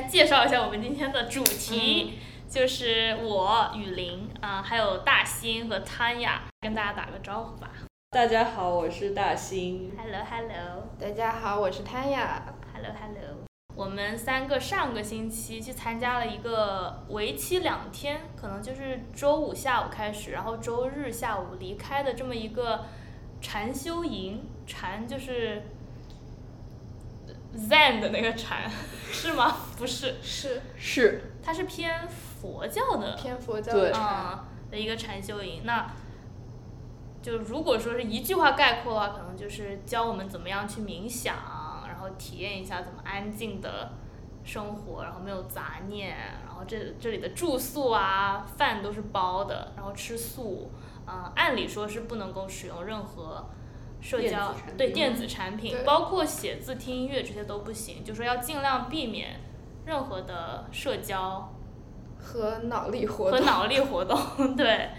先介绍一下我们今天的主题，就是我雨林啊、还有大兴和汤雅，跟大家打个招呼吧。大家好，我是大兴。Hello Hello 大家好，我是汤雅。Hello Hello。我们三个上个星期去参加了一个为期两天，可能就是周五下午开始，然后周日下午离开的这么一个禅修营。禅就是 Zen 的那个禅，是吗？不是，是是，它是偏佛教的偏佛教对的禅。啊、的一个禅修营。那就如果说是一句话概括的话，可能就是教我们怎么样去冥想，然后体验一下怎么安静的生活，然后没有杂念，然后这这里的住宿啊、饭都是包的，然后吃素，嗯、按理说是不能够使用任何。社交对电子产品，包括写字、听音乐这些都不行，就说要尽量避免任何的社交和脑力活动。和脑力 活动，对，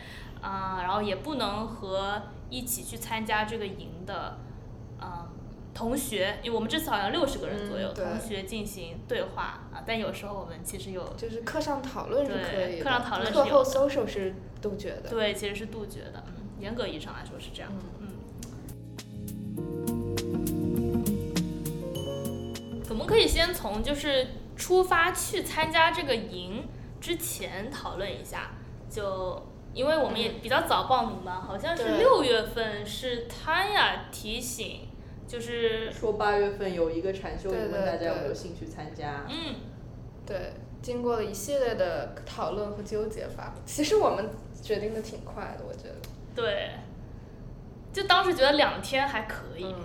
啊、然后也不能和一起去参加这个营的，嗯、同学，因为我们这次好像六十个人左右，嗯同学进行对话啊，但有时候我们其实有，就是课上讨论是可以的，课上讨论是课后 social 是杜绝的。对，其实是杜绝的，嗯，严格意义上来说是这样，嗯。我们可以先从就是出发去参加这个营之前讨论一下，就因为我们也比较早报名嘛，好像是六月份是汤雅提醒，就是说八月份有一个禅修营，问大家有没有兴趣参加。嗯，对，经过了一系列的讨论和纠结吧，其实我们决定的挺快的，我觉得。对，就当时觉得两天还可以，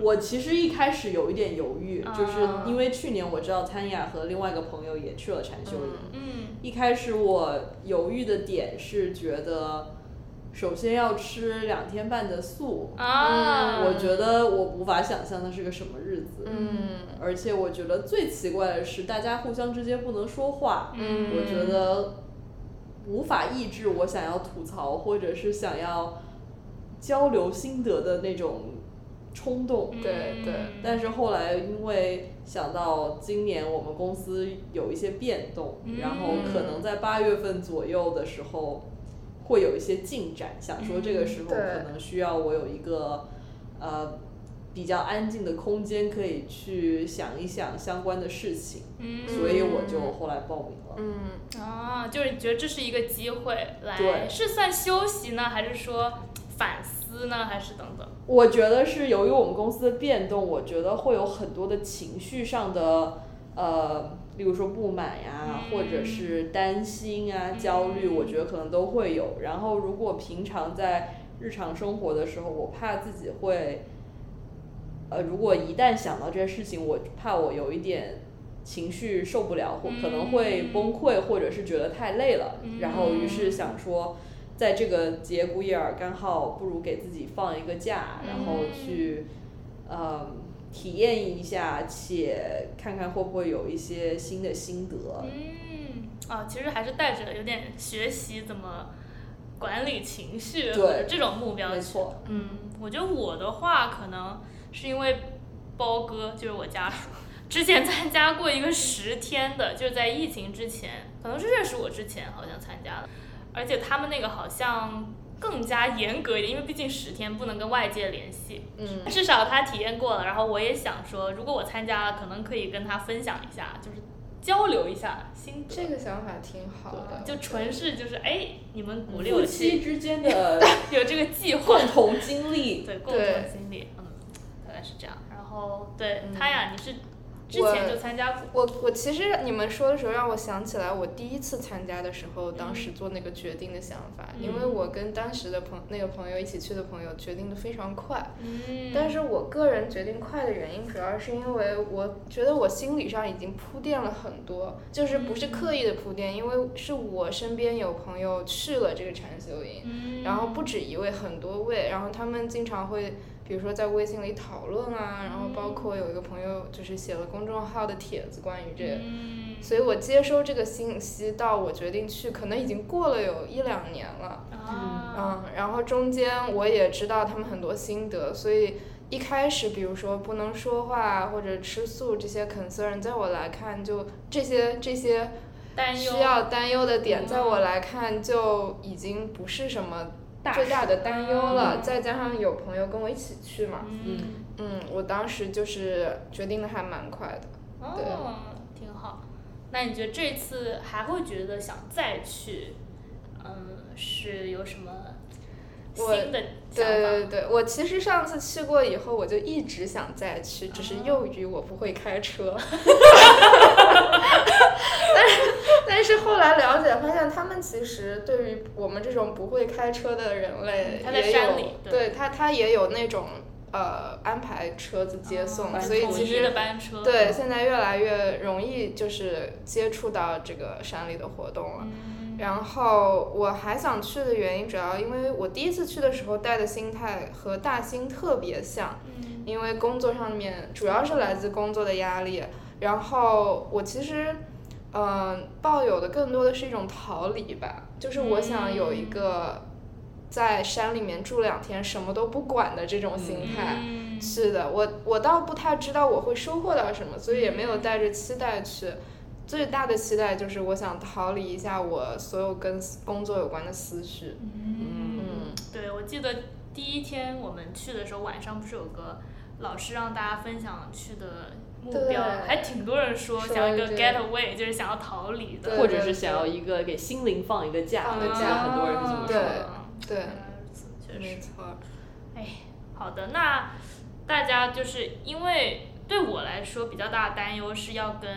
我其实一开始有一点犹豫，啊。就是因为去年我知道参雅和另外一个朋友也去了禅修营。嗯嗯。一开始我犹豫的点是觉得，首先要吃两天半的素，啊，我觉得我无法想象那是个什么日子。嗯。而且我觉得最奇怪的是，大家互相之间不能说话。嗯。我觉得无法抑制我想要吐槽或者是想要交流心得的那种冲动。对对。嗯但是后来因为想到今年我们公司有一些变动，嗯。然后可能在八月份左右的时候会有一些进展，想说这个时候可能需要我有一个呃比较安静的空间，可以去想一想相关的事情，嗯，所以我就后来报名了。嗯，啊，就是觉得这是一个机会来，对。是算休息呢，还是说反思呢，还是等等？我觉得是由于我们公司的变动，我觉得会有很多的情绪上的呃，例如说不满呀，嗯或者是担心啊、焦虑，嗯我觉得可能都会有。然后如果平常在日常生活的时候，我怕自己会，呃，如果一旦想到这件事情，我怕我有一点。情绪受不了，或可能会崩溃，或者是觉得太累了，嗯然后于是想说，在这个节骨眼儿，刚好不如给自己放一个假，然后去，呃，体验一下，且看看会不会有一些新的心得。嗯，啊，其实还是带着有点学习怎么管理情绪对或者这种目标去没错。嗯，我觉得我的话可能是因为包哥就是我家属。之前 参加过一个十天的，就是在疫情之前，可能是认识我之前好像参加的，而且他们那个好像更加严格一点，因为毕竟十天不能跟外界联系。嗯至少他体验过了，然后我也想说，如果我参加了，可能可以跟他分享一下，就是交流一下心得。这个想法挺好的。就纯是就是哎，你们鼓励我夫妻之间的 有这个计划，共同经历，对共同经历，嗯，大概是这样。然后对嗯他呀，你是之前就参加过，我我其实你们说的时候让我想起来我第一次参加的时候，当时做那个决定的想法，嗯因为我跟当时的朋那个朋友一起去的朋友决定的非常快，嗯，但是我个人决定快的原因，主要是因为我觉得我心理上已经铺垫了很多，就是不是刻意的铺垫，因为是我身边有朋友去了这个禅修营，嗯，然后不止一位，很多位，然后他们经常会，比如说在微信里讨论啊，然后包括有一个朋友就是写了公众号的帖子关于这个，嗯。所以我接收这个信息到我决定去，可能已经过了有一两年了。啊，嗯，然后中间我也知道他们很多心得，所以一开始，比如说不能说话或者吃素这些 concern，在我来看，就这些这些担忧需要担忧的点，嗯。在我来看就已经不是什么大最大的担忧了。嗯再加上有朋友跟我一起去嘛，嗯，嗯，我当时就是决定的还蛮快的。对哦，挺好。那你觉得这次还会觉得想再去？嗯，是有什么新的对想法？对对，我其实上次去过以后，我就一直想再去，只是哦由于我不会开车。但是但是后来了解发现，他们其实对于我们这种不会开车的人类也有山里，对对他他也有那种呃安排车子接送，哦所以其实。对，现在越来越容易就是接触到这个山里的活动了。嗯，然后我还想去的原因，主要因为我第一次去的时候带的心态和大兴特别像，嗯因为工作上面主要是来自工作的压力，然后我其实，嗯、抱有的更多的是一种逃离吧，就是我想有一个在山里面住两天什么都不管的这种心态。嗯是的，我我倒不太知道我会收获到什么，所以也没有带着期待去。最大的期待就是我想逃离一下我所有跟工作有关的思绪。嗯，嗯，对，我记得第一天我们去的时候，晚上不是有个老师让大家分享去的目标，还挺多人说说想要一个 getaway，就是想要逃离的。或者是想要一个给心灵放一个假，放个我记假很多人是这么说的。对原来如此，确实。没错。哎，好的，那大家就是因为对我来说比较大的担忧是要跟，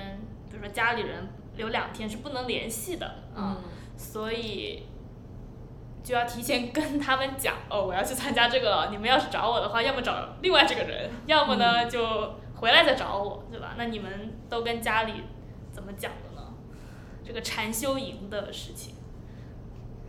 比如说家里人有两天是不能联系的啊、嗯所以就要提前跟他们讲哦，我要去参加这个了。你们要是找我的话，要么找另外这个人，要么呢、就回来再找我，对吧？那你们都跟家里怎么讲的呢？这个禅修营的事情，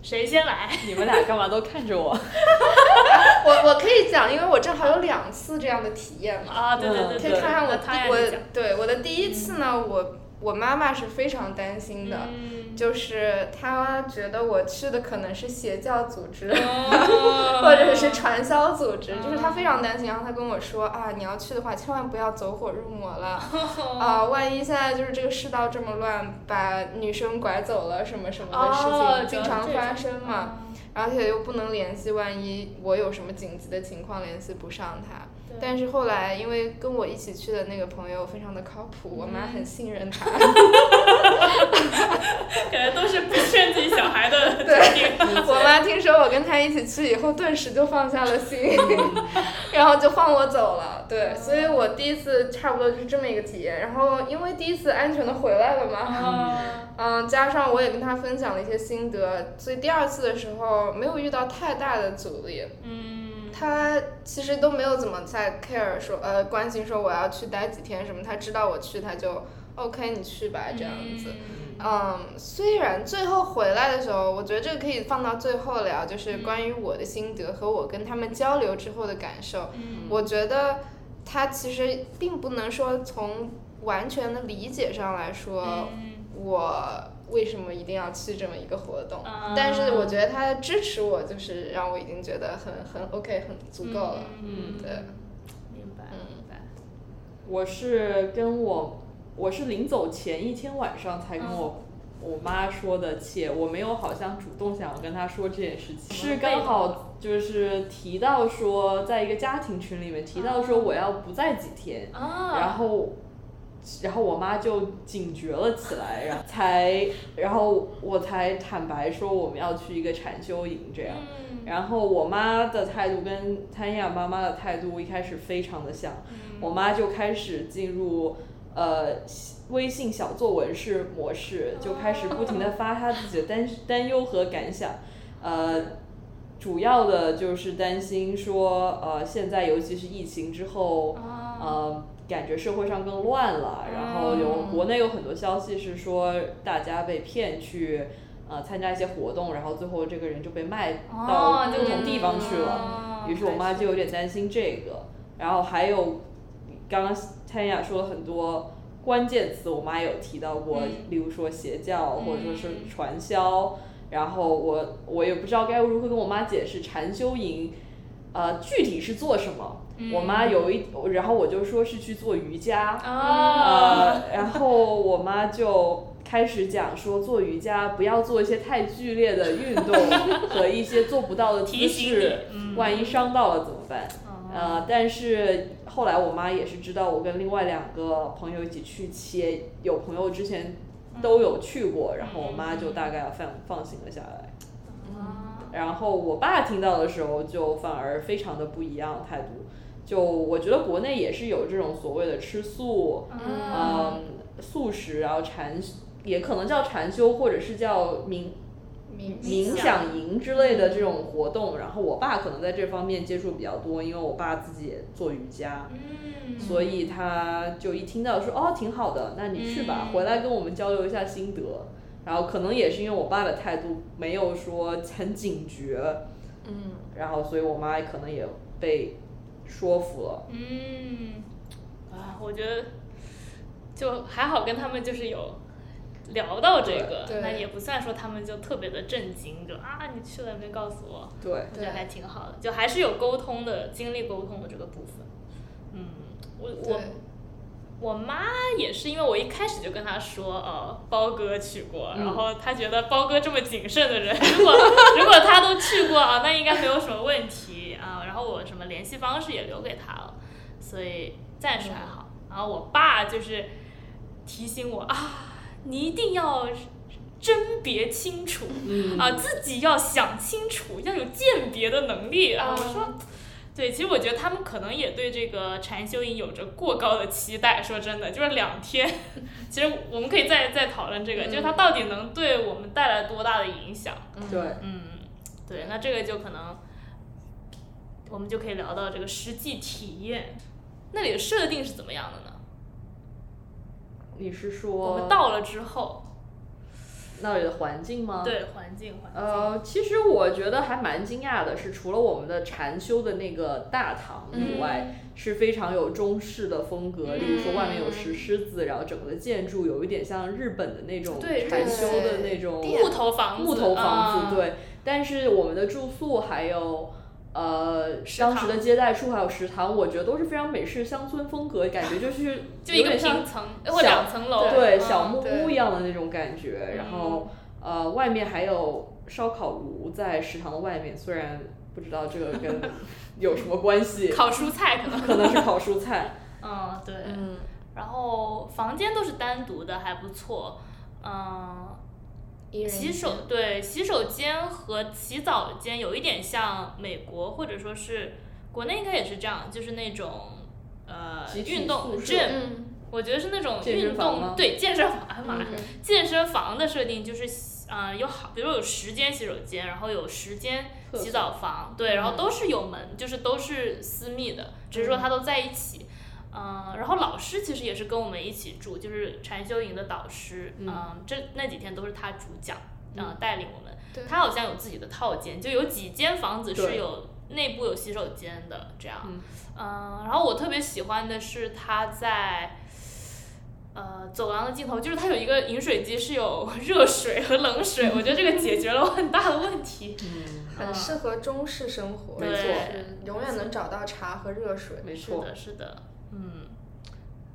谁先来？你们俩干嘛都看着我？我我可以讲，因为我正好有两次这样的体验嘛。啊，对对对嗯对，可以看看我我讲，对我的第一次呢，我我妈妈是非常担心的，嗯，就是她觉得我去的可能是邪教组织。哦。或者是传销组织，就是她嗯非常担心，然后她跟我说啊，你要去的话，千万不要走火入魔了，啊，万一现在就是这个世道这么乱，把女生拐走了什么什么的事哦情经常发生嗯。嘛，，而且又不能联系，万一我有什么紧急的情况联系不上他。但是后来，因为跟我一起去的那个朋友非常的靠谱，我妈很信任他。感觉都是不劝自己小孩的对决定。我妈听说我跟她一起去以后，顿时就放下了心，然后就放我走了。对，所以我第一次差不多就是这么一个体验。然后因为第一次安全的回来了嘛，啊，嗯，加上我也跟她分享了一些心得，所以第二次的时候没有遇到太大的阻力。嗯，他其实都没有怎么在 care 说呃关心说我要去待几天什么，他知道我去他就 OK 你去吧这样子。嗯，虽然最后回来的时候，我觉得这个可以放到最后聊，就是关于我的心得和我跟他们交流之后的感受。嗯，我觉得他其实并不能说从完全的理解上来说，嗯我为什么一定要去这么一个活动。嗯但是我觉得他支持我，就是让我已经觉得很很 OK，很足够了。嗯，对，明白嗯明白。我是跟我，我是临走前一天晚上才跟我、我妈说的，且我没有好像主动想要跟她说这件事情，是刚好就是提到说，在一个家庭群里面提到说我要不在几天，啊，然后。然后我妈就警觉了起来，然后才，然后我才坦白说我们要去一个禅修营这样。嗯，然后我妈的态度跟谭雅妈妈的态度一开始非常的像，嗯。我妈就开始进入呃微信小作文式模式，就开始不停的发他自己的担担忧和感想，呃，主要的就是担心说呃现在尤其是疫情之后，啊，呃。感觉社会上更乱了，然后有嗯国内有很多消息是说大家被骗去呃参加一些活动，然后最后这个人就被卖到哦，不同地方去了。了于是我妈就有点担心这个，然后还有刚刚谭雅说了很多关键词，我妈有提到过，嗯例如说邪教或者说是嗯传销，然后我我也不知道该如何跟我妈解释禅修营。呃，具体是做什么？嗯我妈有一，然后我就说是去做瑜伽，啊，呃，然后我妈就开始讲说做瑜伽不要做一些太剧烈的运动 和一些做不到的姿势，嗯万一伤到了怎么办？哦。呃，但是后来我妈也是知道我跟另外两个朋友一起去，切有朋友之前都有去过，然后我妈就大概放放心了下来。啊然后我爸听到的时候就反而非常的不一样态度，就我觉得国内也是有这种所谓的吃素，嗯。嗯，素食，然后禅，也可能叫禅修，或者是叫冥冥冥想营之类的这种活动。然后我爸可能在这方面接触比较多，因为我爸自己也做瑜伽，嗯，所以他就一听到说哦挺好的，那你去吧，嗯回来跟我们交流一下心得。然后可能也是因为我爸的态度没有说很警觉，嗯，然后所以我妈可能也被说服了。嗯，啊，我觉得就还好，跟他们就是有聊到这个，那也不算说他们就特别的震惊，就啊你去了没告诉我，对，我觉得还挺好的，就还是有沟通的，经历沟通的这个部分。嗯，我我，我妈也是，因为我一开始就跟她说，呃，包哥去过，嗯然后她觉得包哥这么谨慎的人，如果如果他都去过啊，那应该没有什么问题啊。然后我什么联系方式也留给他了，所以暂时还好。然后我爸就是提醒我啊，你一定要甄别清楚，嗯啊，自己要想清楚，要有鉴别的能力啊。我说，对，其实我觉得他们可能也对这个禅修营有着过高的期待。说真的，就是两天，其实我们可以再再讨论这个，就是它到底能对我们带来多大的影响。对，嗯，对，那这个就可能我们就可以聊到这个实际体验。那里的设定是怎么样的呢？你是说我们到了之后，那里的环境吗？。对环境环境，呃，其实我觉得还蛮惊讶的是，除了我们的禅修的那个大堂以外，是非常有中式的风格。例如说，外面有石狮子，然后整个的建筑有一点像日本的那种禅修的那种木头房子，木头房子，啊对。但是我们的住宿还有呃当时的接待处还有食堂，我觉得都是非常美式乡村风格，感觉就是就一个有点像平层或两层楼，对嗯小木屋一样的那种感觉。然后呃，外面还有烧烤炉在食堂的外面，虽然不知道这个跟有什么关系，烤蔬菜可能，可能是烤蔬菜。嗯对，嗯，然后房间都是单独的，还不错，嗯。洗手对洗手间和洗澡间有一点像美国，或者说是国内应该也是这样，就是那种呃运动 gym，嗯，我觉得是那种运动对健身房，哎呀妈呀，嗯。健身房的设定就是呃有好，比如说有十间洗手间，然后有十间洗澡房，对，然后都是有门，就是都是私密的，只是说它都在一起。嗯，然后老师其实也是跟我们一起住，就是禅修营的导师，嗯，这那几天都是他主讲，嗯，带领我们。他好像有自己的套间，就有几间房子是有内部有洗手间的这样。嗯嗯，然后我特别喜欢的是他在。呃，走廊的尽头就是它有一个饮水机，是有 热水和冷水，我觉得这个解决了我很大的问题。嗯，很适合中式生活，没错永远能找到茶和热水。没错。是的，是的，嗯，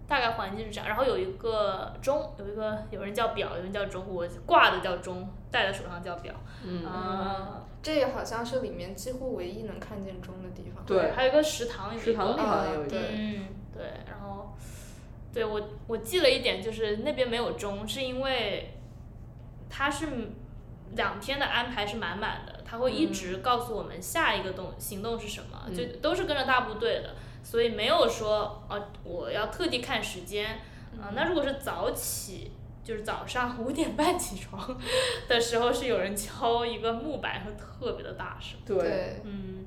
大概环境是这样。然后有一个钟，有一个有人叫表，有人叫钟，我挂的叫钟，戴在手上叫表。嗯。啊，这也好像是里面几乎唯一能看见钟的地方。对。还有一个食堂，食堂里好像有一个。啊对。嗯，对，然后，对我我记了一点，就是那边没有钟，是因为它是两天的安排是满满的，他会一直告诉我们下一个动行动是什么，嗯。就都是跟着大部队的，所以没有说哦我要特地看时间，啊、那如果是早起。就是早上五点半起床的时候，是有人敲一个木板，会特别的大声。对。对，嗯，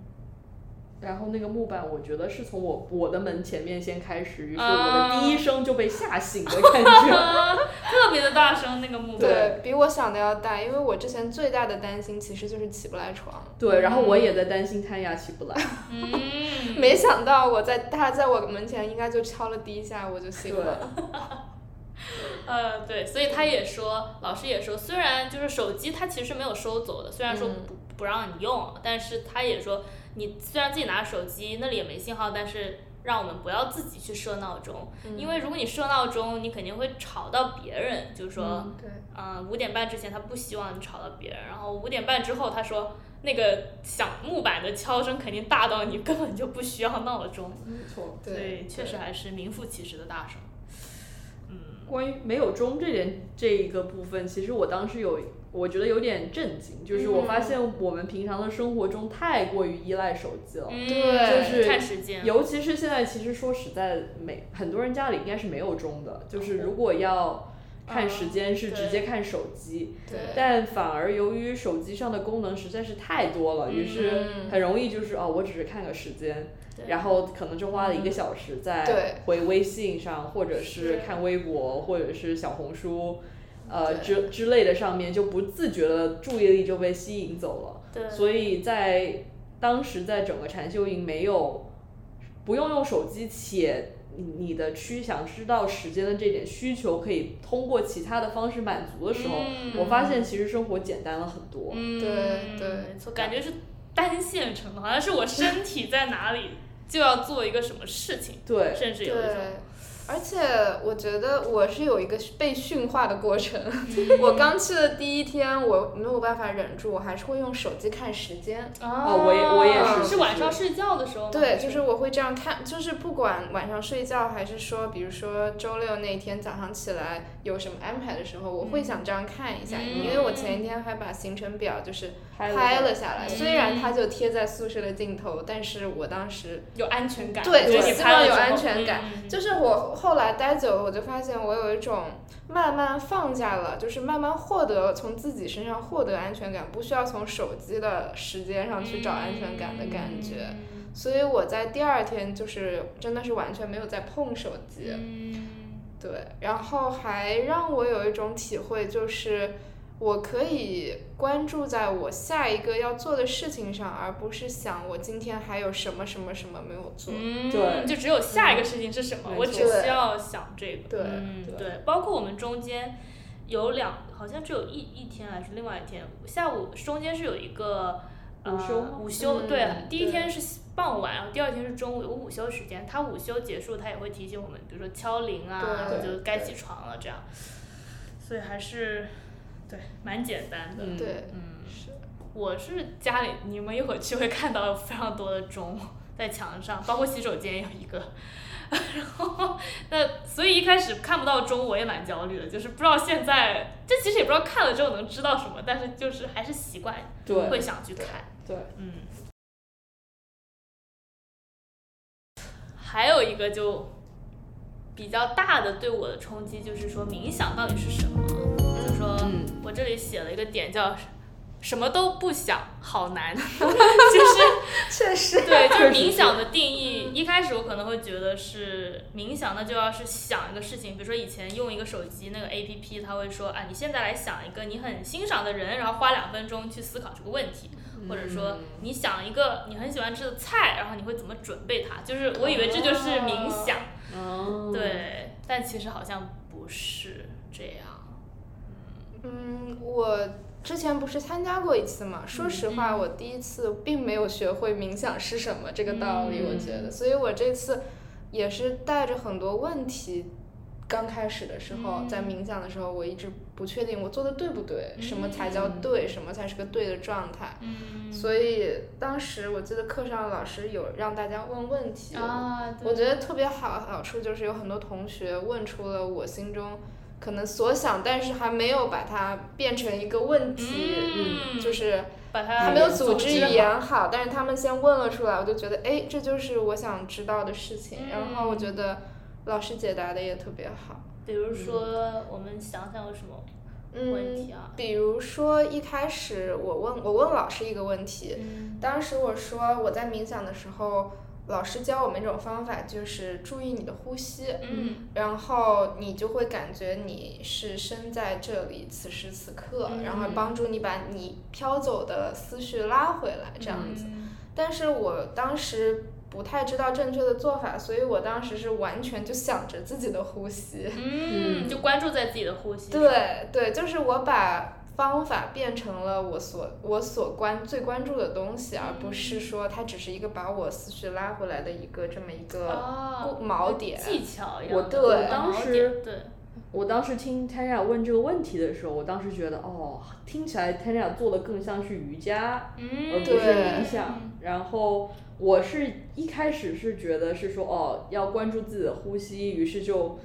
然后那个木板，我觉得是从我我的门前面先开始，于是我啊的第一声就被吓醒的感觉。特别的大声，那个木板。对比我想的要大，因为我之前最大的担心其实就是起不来床，对，然后我也在担心摊牙起不来。嗯，没想到我在他在我门前应该就敲了第一下我就醒了。呃，对，所以他也说，老师也说，虽然就是手机他其实没有收走的，虽然说嗯不不让你用，但是他也说你虽然自己拿着手机，那里也没信号，但是让我们不要自己去设闹钟，因为如果你设闹钟，你肯定会吵到别人，就是说，对，嗯，五点半之前他不希望你吵到别人，然后五点半之后他说那个响木板的敲声肯定大到你根本就不需要闹钟，没错。所以确实还是名副其实的大声。嗯，关于没有钟这点这一个部分，其实我当时有，我觉得有点震惊，就是我发现我们平常的生活中太过于依赖手机了，嗯对就是看时间，尤其是现在，其实说实在，没很多人家里应该是没有钟的，就是如果要看时间，是直接看手机。对但反而由于手机上的功能实在是太多了，于是嗯。很容易就是哦，我只是看个时间，对然后可能就花了一个小时在对。回微信上，或者是是。看微博，或者是小红书，呃之之类的上面，就不自觉的注意力就被吸引走了。对，所以在当时在整个禅修营没有不用用手机，且你的区想知道时间的这点需求可以通过其他的方式满足的时候，嗯我发现其实生活简单了很多。嗯，对对没错，感觉是单线程的，好像是我身体在哪里就要做一个什么事情，对，甚至有一种，对，而且我觉得我是有一个被驯化的过程。嗯 我刚去的第一天，我没有办法忍住，我还是会用手机看时间。哦我也我也是是晚上睡觉的时候吗？对，就是我会这样看，就是不管晚上睡觉，还是说，比如说周六那天早上起来有什么安排的时候，我会想这样看一下，嗯因为我前一天还把行程表就是拍拍了了下来，嗯虽然它就贴在宿舍的尽头，但是我当时有安全感，对就是你希望有安全感嗯就是我后来待久了，我就发现我有一种慢慢放下了，就是慢慢获得从自己身上获得安全感，不需要从手机的时间上去找安全感的感觉。嗯。所以我在第二天就是真的是完全没有再碰手机，嗯。对，然后还让我有一种体会，就是我可以关注在我下一个要做的事情上，而不是想我今天还有什么什么什么没有做。嗯，对就只有下一个事情是什么，没我只需要想这个。对嗯，对对，包括我们中间有两，好像只有一一天还是另外一天，下午中间是有一个。呃午休吗午休嗯对，第一天是傍晚，然后第二天是中午有午休时间。他午休结束，他也会提醒我们，比如说敲铃啊，然后就该起床了这样。所以还是对蛮简单的。嗯对，嗯，是。我是家里，你们一会儿去会看到非常多的钟 在墙上，包括洗手间也有一个。然后，那所以一开始看不到钟，我也蛮焦虑的，就是不知道现在，这其实也不知道看了之后能知道什么，但是就是还是习惯会想去看。对，嗯。还有一个就比较大的对我的冲击，就是说冥想到底是什么？这里写了一个点叫什么都不想，好难，就是确实，对，就是冥想的定义。一开始我可能会觉得是冥想，那就要是想一个事情，比如说以前用一个手机那个 A P P，它会说啊，你现在来想一个你很欣赏的人，然后花两分钟去思考这个问题，或者说你想一个你很喜欢吃的菜，然后你会怎么准备它？就是我以为这就是冥想，哦，对，但其实好像不是这样。嗯，我之前不是参加过一次嘛？说实话，嗯我第一次并没有学会冥想是什么这个道理，嗯我觉得，所以我这次也是带着很多问题。刚开始的时候，嗯在冥想的时候，我一直不确定我做的对不对，什么才叫嗯对，什么才是个对的状态。嗯所以当时我记得课上老师有让大家问问题，啊，我觉得特别好好处就是有很多同学问出了我心中可能所想，但是还没有把它变成一个问题，嗯。就是把它还没有组织语言好，但是他们先问了出来，我就觉得哎，这就是我想知道的事情。嗯。然后我觉得老师解答的也特别好。比如说，我们想想有什么问题啊？嗯，比如说一开始我问我问老师一个问题，嗯。当时我说我在冥想的时候，老师教我们一种方法，就是注意你的呼吸。嗯然后你就会感觉你是身在这里，此时此刻，嗯然后帮助你把你飘走的思绪拉回来，这样子。嗯但是我当时不太知道正确的做法，所以我当时是完全就想着自己的呼吸。嗯，就关注在自己的呼吸。对对，就是我把方法变成了我所我所关最关注的东西，而不是说它只是一个把我思绪拉回来的一个这么一个哦锚点。技巧一我样的对当时对，我当时听 Tanya 问这个问题的时候，我当时觉得哦，听起来 Tanya 做的更像是瑜伽，而嗯，不是冥想。然后我是一开始是觉得是说哦，要关注自己的呼吸，于是就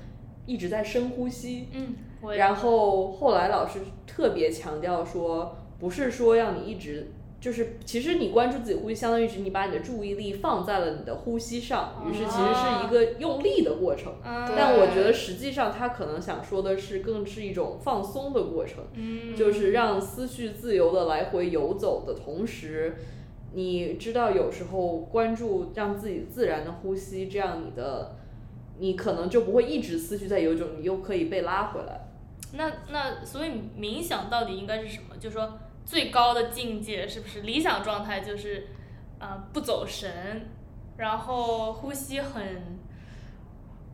一直在深呼吸。嗯，然后后来老师特别强调说，不是说让你一直。就是，其实你关注自己呼吸，相当于是你把你的注意力放在了你的呼吸上，于是其实是一个用力的过程。嗯，但我觉得实际上他可能想说的是，更是一种放松的过程，嗯，就是让思绪自由的来回游走的同时，你知道有时候关注让自己自然的呼吸，这样你的你可能就不会一直思绪在游走，你又可以被拉回来。那那所以冥想到底应该是什么？就是说最高的境界是不是理想状态就是，呃，不走神，然后呼吸很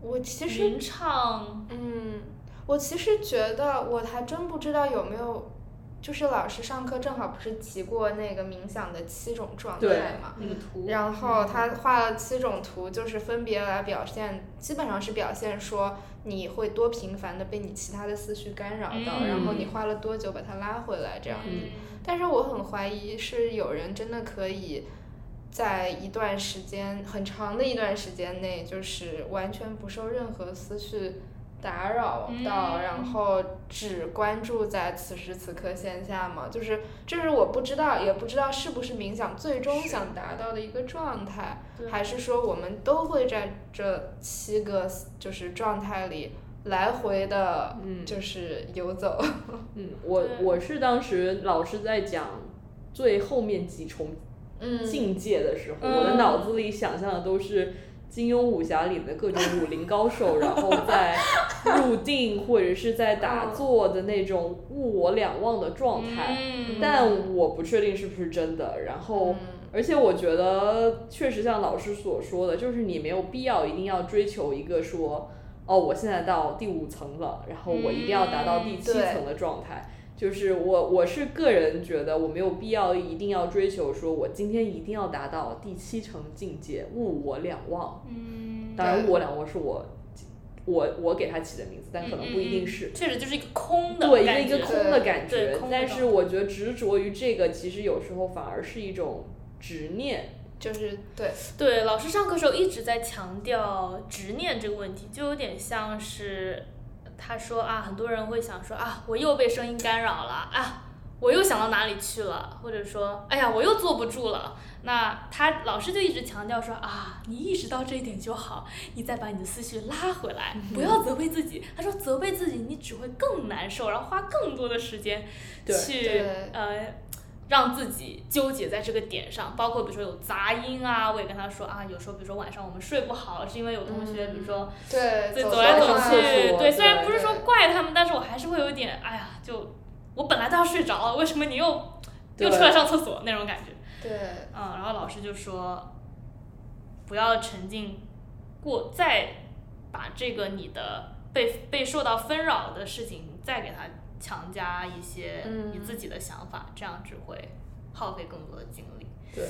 我其实匀畅，嗯，我其实觉得我还真不知道有没有，就是老师上课正好不是提过那个冥想的七种状态嘛，那个图，然后他画了七种图，就是分别来表现，基本上是表现说你会多频繁的被你其他的思绪干扰到，嗯然后你花了多久把它拉回来这样子。嗯但是我很怀疑是有人真的可以在一段时间很长的一段时间内，就是完全不受任何思绪打扰到，嗯然后只关注在此时此刻线下嘛，就是这是我不知道，也不知道是不是冥想最终想达到的一个状态，对。还是说我们都会在这七个就是状态里来回的，嗯。就是游走。嗯，我我是当时老师在讲最后面几重嗯，境界的时候，嗯我的脑子里想象的都是金庸武侠里的各种武林高手，然后在入定或者是在打坐的那种物我两忘的状态，嗯，但我不确定是不是真的。然后，嗯而且我觉得确实像老师所说的，就是你没有必要一定要追求一个说，哦，我现在到第五层了，然后我一定要达到第七层的状态。就是我，我是个人觉得我没有必要一定要追求，说我今天一定要达到第七层境界，物我两忘。嗯，当然，物我两忘是我，我我给它起的名字，但可能不一定是。嗯嗯嗯确实就是一个空的对，一个一个空的感觉但是我觉得执着于这个，其实有时候反而是一种执念。就是对，对，老师上课时候一直在强调执念这个问题，就有点像是他说啊，很多人会想说啊，我又被声音干扰了啊，我又想到哪里去了，或者说哎呀，我又坐不住了。那他老师就一直强调说啊，你意识到这一点就好，你再把你的思绪拉回来，不要责备自己。他说责备自己，你只会更难受，然后花更多的时间对去对呃让自己纠结在这个点上，包括比如说有杂音啊，我也跟他说啊，有时候比如说晚上我们睡不好，是因为有同学，比如说对，对走走来走去，所对，虽然不是说怪他们，但是我还是会有点，哎呀，就我本来都要睡着了，为什么你又又出来上厕所那种感觉？对，嗯，然后老师就说，不要沉浸过，再把这个你的被被受到纷扰的事情，再给它强加一些嗯你自己的想法，这样只会耗费更多的精力。对，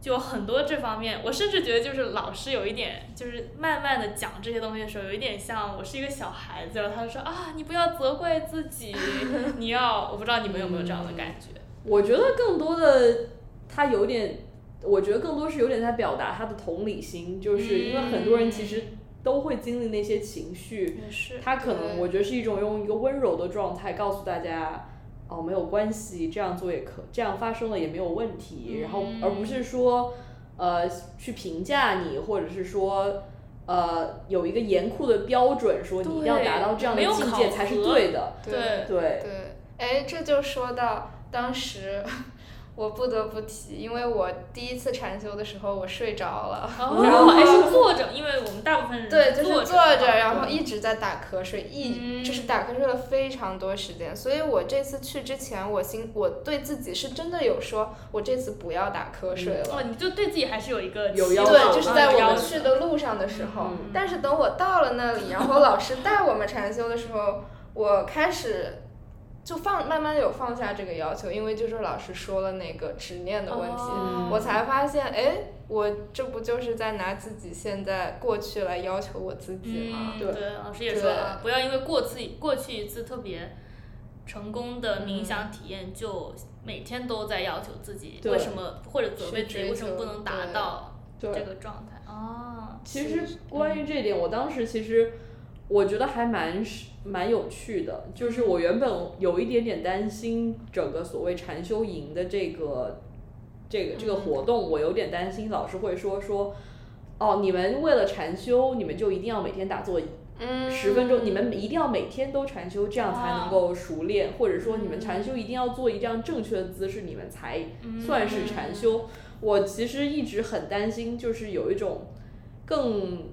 就很多这方面，我甚至觉得就是老师有一点，就是慢慢的讲这些东西的时候，有一点像我是一个小孩子，然后他就说啊，你不要责怪自己，你要，我不知道你们有没有这样的感觉。我觉得更多的他有点，我觉得更多是有点在表达他的同理心，就是因为很多人其实都会经历那些情绪，他可能我觉得是一种用一个温柔的状态告诉大家，哦，没有关系，这样做也可，这样发生了也没有问题，然后嗯而不是说，呃，去评价你，或者是说。呃，有一个严酷的标准，说你一定要达到这样的境界才是对的。对对，对，哎，这就说到当时，我不得不提，因为我第一次禅修的时候我睡着了，哦，还是坐着，因为我们大部分人对，就是坐坐着，然后一直在打瞌睡，一、嗯就是打瞌睡了非常多时间，所以我这次去之前，我心我对自己是真的有说，我这次不要打瞌睡了。哦，你就对自己还是有一个有要求期望对，就是在我去的路上的时候，嗯但是等我到了那里，然后老师带我们禅修的时候，我开始就放慢慢有放下这个要求，因为就是老师说了那个执念的问题，哦。我才发现，哎，我这不就是在拿自己现在过去来要求我自己吗？嗯，对。对，老师也说了，不要因为过次过去一次特别成功的冥嗯。想体验，就每天都在要求自己为什么或者责备自己为什么不能达到这个状态。哦，其实关于这一点，我当时其实我觉得还蛮是蛮有趣的，就是我原本有一点点担心整个所谓禅修营的这个这个这个活动，我有点担心老师会说说。哦，你们为了禅修，你们就一定要每天打坐嗯，十分钟，你们一定要每天都禅修，这样才能够熟练，或者说你们禅修一定要做一这样正确的姿势，你们才算是禅修。我其实一直很担心，就是有一种更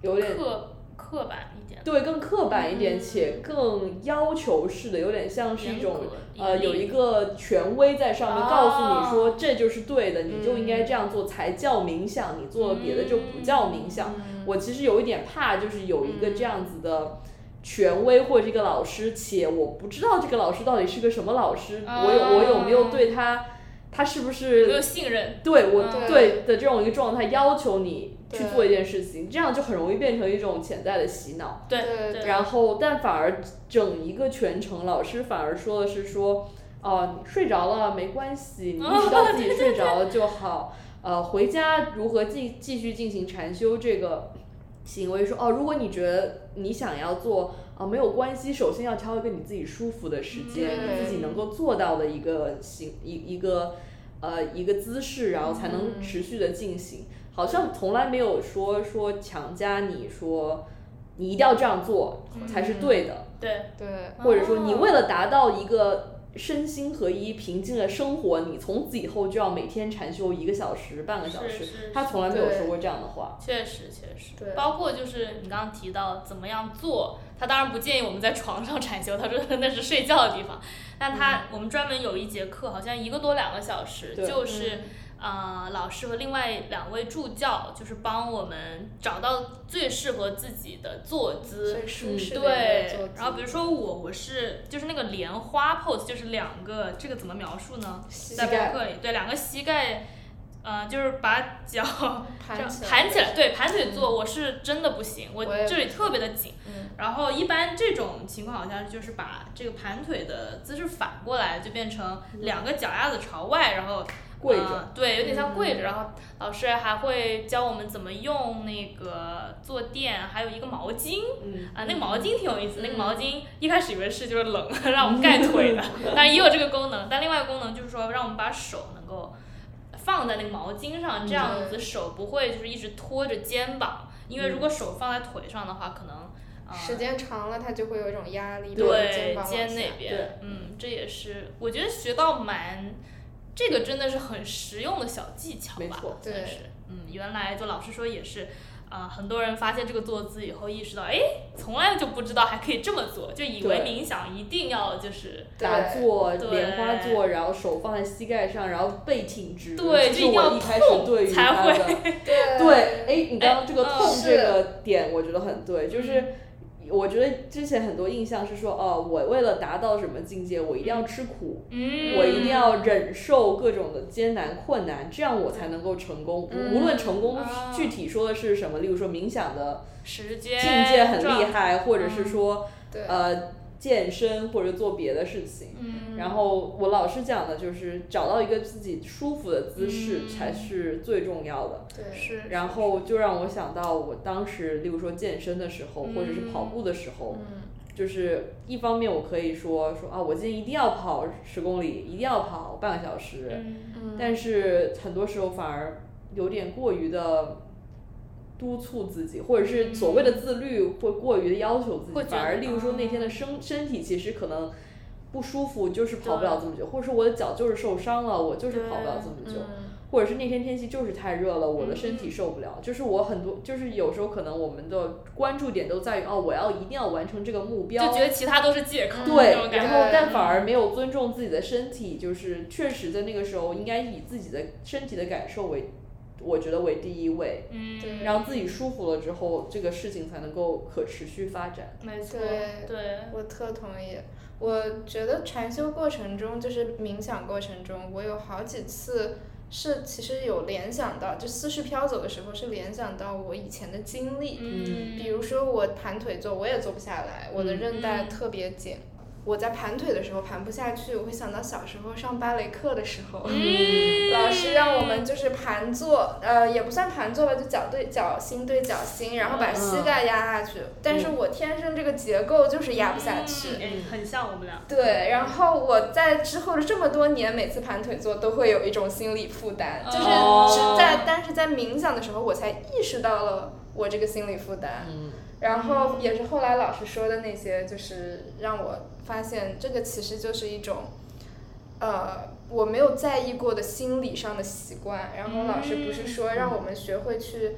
有点刻刻板一点，对更刻板一点，嗯。且更要求式的，有点像是一种呃有一个权威在上面哦告诉你说这就是对的，你就应该这样做才叫冥想，你做了别的就不叫冥想。嗯。我其实有一点怕，就是有一个这样子的权威或者这个老师，且我不知道这个老师到底是个什么老师，我有我有没有对他，他是不没是有信任，对我嗯。对的这种一个状态要求你去做一件事情，这样就很容易变成一种潜在的洗脑。对对对，然后，但反而整一个全程，老师反而说的是说，哦、你睡着了没关系，你意识到自己 睡着了就好。呃，回家如何继继续进行禅修这个行为，说哦，如果你觉得你想要做啊、没有关系，首先要挑一个你自己舒服的时间，嗯你自己能够做到的一个行一一个呃一个姿势，然后才能嗯持续的进行。好像从来没有说说强加你说你一定要这样做才是对的，对，对，或者说你哦为了达到一个身心合一、平静的生活，你从此以后就要每天禅修一个小时、半个小时。他从来没有说过这样的话。确实确实。对，包括就是你刚刚提到怎么样做，他当然不建议我们在床上禅修，他说那是睡觉的地方。但他、我们专门有一节课，好像一个多两个小时，就是。呃，老师和另外两位助教就是帮我们找到最适合自己的坐姿，最舒适的一个对然后比如说我，我是就是那个莲花 pose，就是两个这个怎么描述呢？在膝盖博客里，对，两个膝盖，呃，就是把脚盘起来 盘起来，对，盘腿坐，我是真的不行，我这里特别的紧。嗯然后一般这种情况好像就是把这个盘腿的姿势反过来，就变成两个脚丫子朝外，然后跪着呃对，有点像跪着。嗯然后老师还会教我们怎么用那个坐垫，还有一个毛巾。嗯，啊，那个毛巾挺有意思。那个嗯毛巾一开始以为是就是冷，让我们盖腿的，但也有这个功能。但另外一个功能就是说，让我们把手能够放在那个毛巾上，这样子手不会就是一直拖着肩膀。因为如果手放在腿上的话，可能呃时间长了，它就会有一种压力，对肩肩那边，嗯，这也是我觉得学到蛮，这个真的是很实用的小技巧吧，没错对算是，嗯，原来就老师说也是。啊、很多人发现这个坐姿以后，意识到，哎，从来就不知道还可以这么做，就以为冥想一定要就是，打坐、对莲花坐，然后手放在膝盖上，然后背挺直。对就一定要我一开始痛对于才会 对对，哎，你刚刚这个哎痛嗯这个点，我觉得很对，就是我觉得之前很多印象是说，哦，我为了达到什么境界，我一定要吃苦，嗯，我一定要忍受各种的艰难困难，这样我才能够成功。嗯。无论成功啊具体说的是什么，例如说冥想的时间境界很厉害，或者嗯是说对，呃健身或者做别的事情。嗯，然后我老师讲的就是找到一个自己舒服的姿势嗯。才是最重要的。对，是，然后就让我想到我当时，例如说健身的时候，或者是跑嗯步的时候，嗯，就是一方面我可以说说啊，我今天一定要跑十公里，一定要跑半个小时，嗯。嗯。但是很多时候反而有点过于的督促自己，或者是所谓的自律，会过于的要求自己，会反而例如说那天的身身体其实可能。不舒服就是跑不了这么久，或者说我的脚就是受伤了，我就是跑不了这么久。嗯或者是那天天气就是太热了，我的身嗯体受不了。就是我很多，就是有时候可能我们的关注点都在于哦，我要一定要完成这个目标。就觉得其他都是借口，对然后但反而没有尊重自己的身体，就是确实在那个时候应该以自己的身体的感受为我觉得为第一位，嗯，对让自己舒服了之后，这个事情才能够可持续发展。没错，对对，我特同意。我觉得禅修过程中，就是冥想过程中，我有好几次是其实有联想到，就思绪飘走的时候是联想到我以前的经历。嗯，比如说我盘腿坐，我也坐不下来，我的韧带嗯特别紧。我在盘腿的时候盘不下去，我会想到小时候上芭蕾课的时候，嗯 老师让我们就是盘坐，呃，也不算盘坐吧，就脚对脚心对脚心，然后把膝盖压下去。但是我天生这个结构就是压不下去。很像我们俩，对，然后我在之后的这么多年，每次盘腿坐都会有一种心理负担，就是哦只在，但是在冥想的时候，我才意识到了我这个心理负担。嗯，然后也是后来老师说的那些，就是让我发现这个其实就是一种，呃，我没有在意过的心理上的习惯。然后老师不是说让我们学会去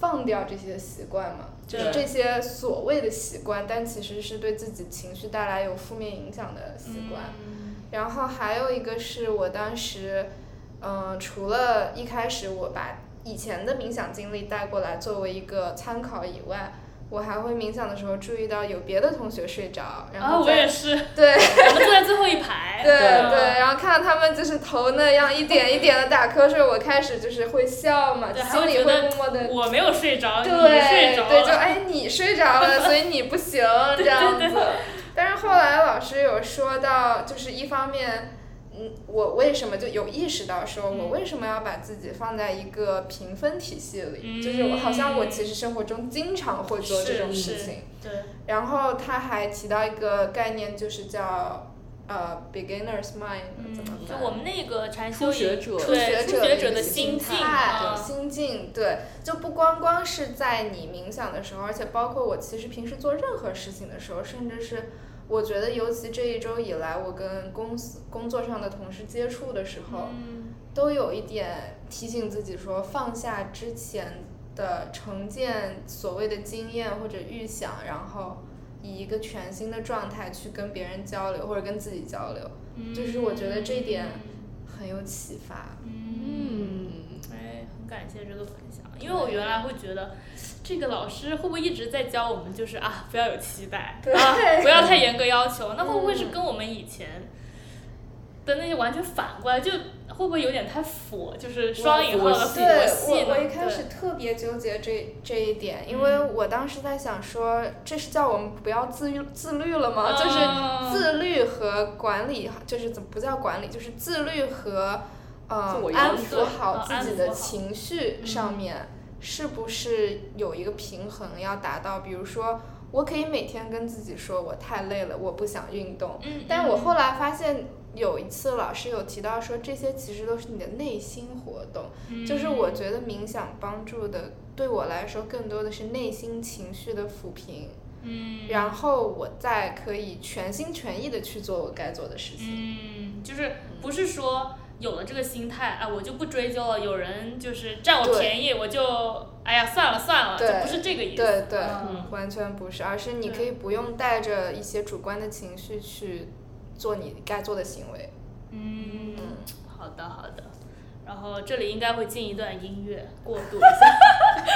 放掉这些习惯嘛，就是这些所谓的习惯，但其实是对自己情绪带来有负面影响的习惯。嗯然后还有一个是我当时，嗯、除了一开始我把以前的冥想经历带过来作为一个参考以外，我还会冥想的时候注意到有别的同学睡着，然啊，我后在、也是，对 我们坐在最后一排，对嗯对，然后看到他们就是头那样一点一点的打瞌睡，我开始就是会笑嘛，心里会默默的。我没有睡着，你对睡着对，就了，哎你睡着了，所以你不行 这样子。但是后来老师有说到，就是一方面，嗯，我为什么就有意识到说，我为什么要把自己放在一个评分体系里？就是我好像我其实生活中经常会做这种事情。对，然后他还提到一个概念，就是叫呃 beginner's mind，嗯怎么，就？我们那个禅修初学者初对学者一初学者的心境态、啊，心境，对，就不光光是在你冥想的时候，而且包括我其实平时做任何事情的时候，甚至是我觉得，尤其这一周以来，我跟公司工作上的同事接触的时候，嗯都有一点提醒自己说，放下之前的成见、所谓的经验或者预想，然后以一个全新的状态去跟别人交流，或者跟自己交流，就是我觉得这一点很有启发。嗯，哎，很感谢这个分享，因为我原来会觉得。这个老师会不会一直在教我们，就是啊，不要有期待，啊，不要太严格要求？那会不会是嗯跟我们以前的那些完全反过来？就会不会有点太佛，就是双引号的佛对系呢？我，我一开始特别纠结这这一点，因为我当时在想说，这是叫我们不要自律自律了吗？就是嗯自律和管理，就是怎么不叫管理，就是自律和呃安抚好自己的情绪上面，是不是有一个平衡要达到？比如说，我可以每天跟自己说我太累了，我不想运动，嗯，但我后来来发现，有一次老师有提到说，这些其实都是你的内心活动。就是我觉得冥想帮助的，对我来说更多的是内心情绪的抚平，嗯，然后我再可以全心全意的去做我该做的事情。嗯，就是不是说有了这个心态啊，我就不追究了，有人就是占我便宜，我就哎呀算了算了，就不是这个意思。对对，嗯完全不是，而是你可以不用带着一些主观的情绪去做你该做的行为。嗯嗯，好的好的。然后这里应该会进一段音乐过渡一下，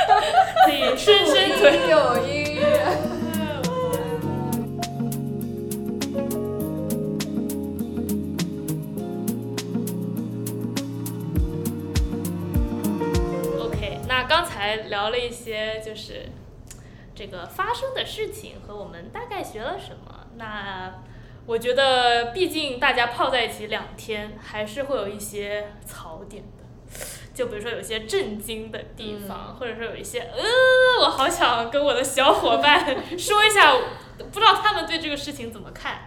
可以深深对。有音乐。聊了一些就是这个发生的事情和我们大概学了什么。那我觉得，毕竟大家泡在一起两天，还是会有一些槽点的。就比如说有一些震惊的地方，或者说有一些呃，我好想跟我的小伙伴说一下，不知道他们对这个事情怎么看。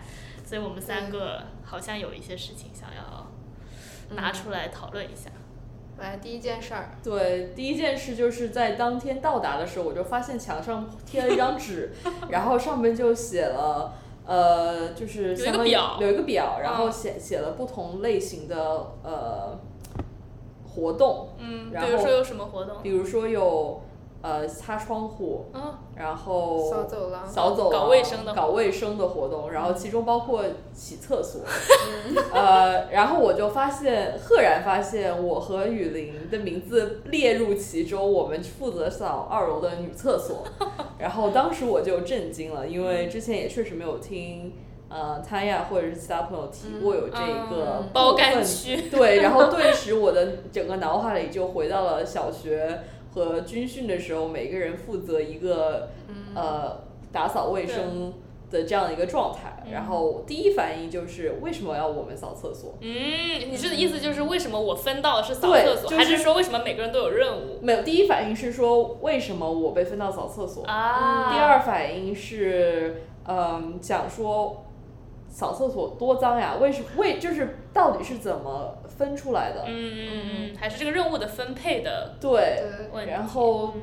所以我们三个好像有一些事情想要拿出来讨论一下。来，第一件事儿，对，第一件事就是在当天到达的时候，我就发现墙上贴了一张纸，然后上面就写了，呃，就是有一个相当于表有一个表，然后嗯写写了不同类型的呃活动，嗯，然后比如说有什么活动？比如说有呃擦窗户，嗯，然后扫走廊。扫走廊搞卫生的搞卫生的活动，然后其中包括洗厕所，呃，然后我就发现，赫然发现我和雨林的名字列入其中，我们负责扫二楼的女厕所，然后当时我就震惊了，因为之前也确实没有听。呃，他呀，或者是其他朋友提过有这个嗯。包干区。对，然后顿时我的整个脑海里就回到了小学和军训的时候，每个人负责一个、呃打扫卫生的这样一个状态。然后第一反应就是为什么要我们扫厕所？嗯，你这的意思就是为什么我分到是扫厕所，就是还是说为什么每个人都有任务没有，第一反应是说为什么我被分到扫厕所？啊？第二反应是嗯讲说。扫厕所多脏呀？为什么为就是到底是怎么分出来的？嗯嗯嗯，还是这个任务的分配的对，对。然后嗯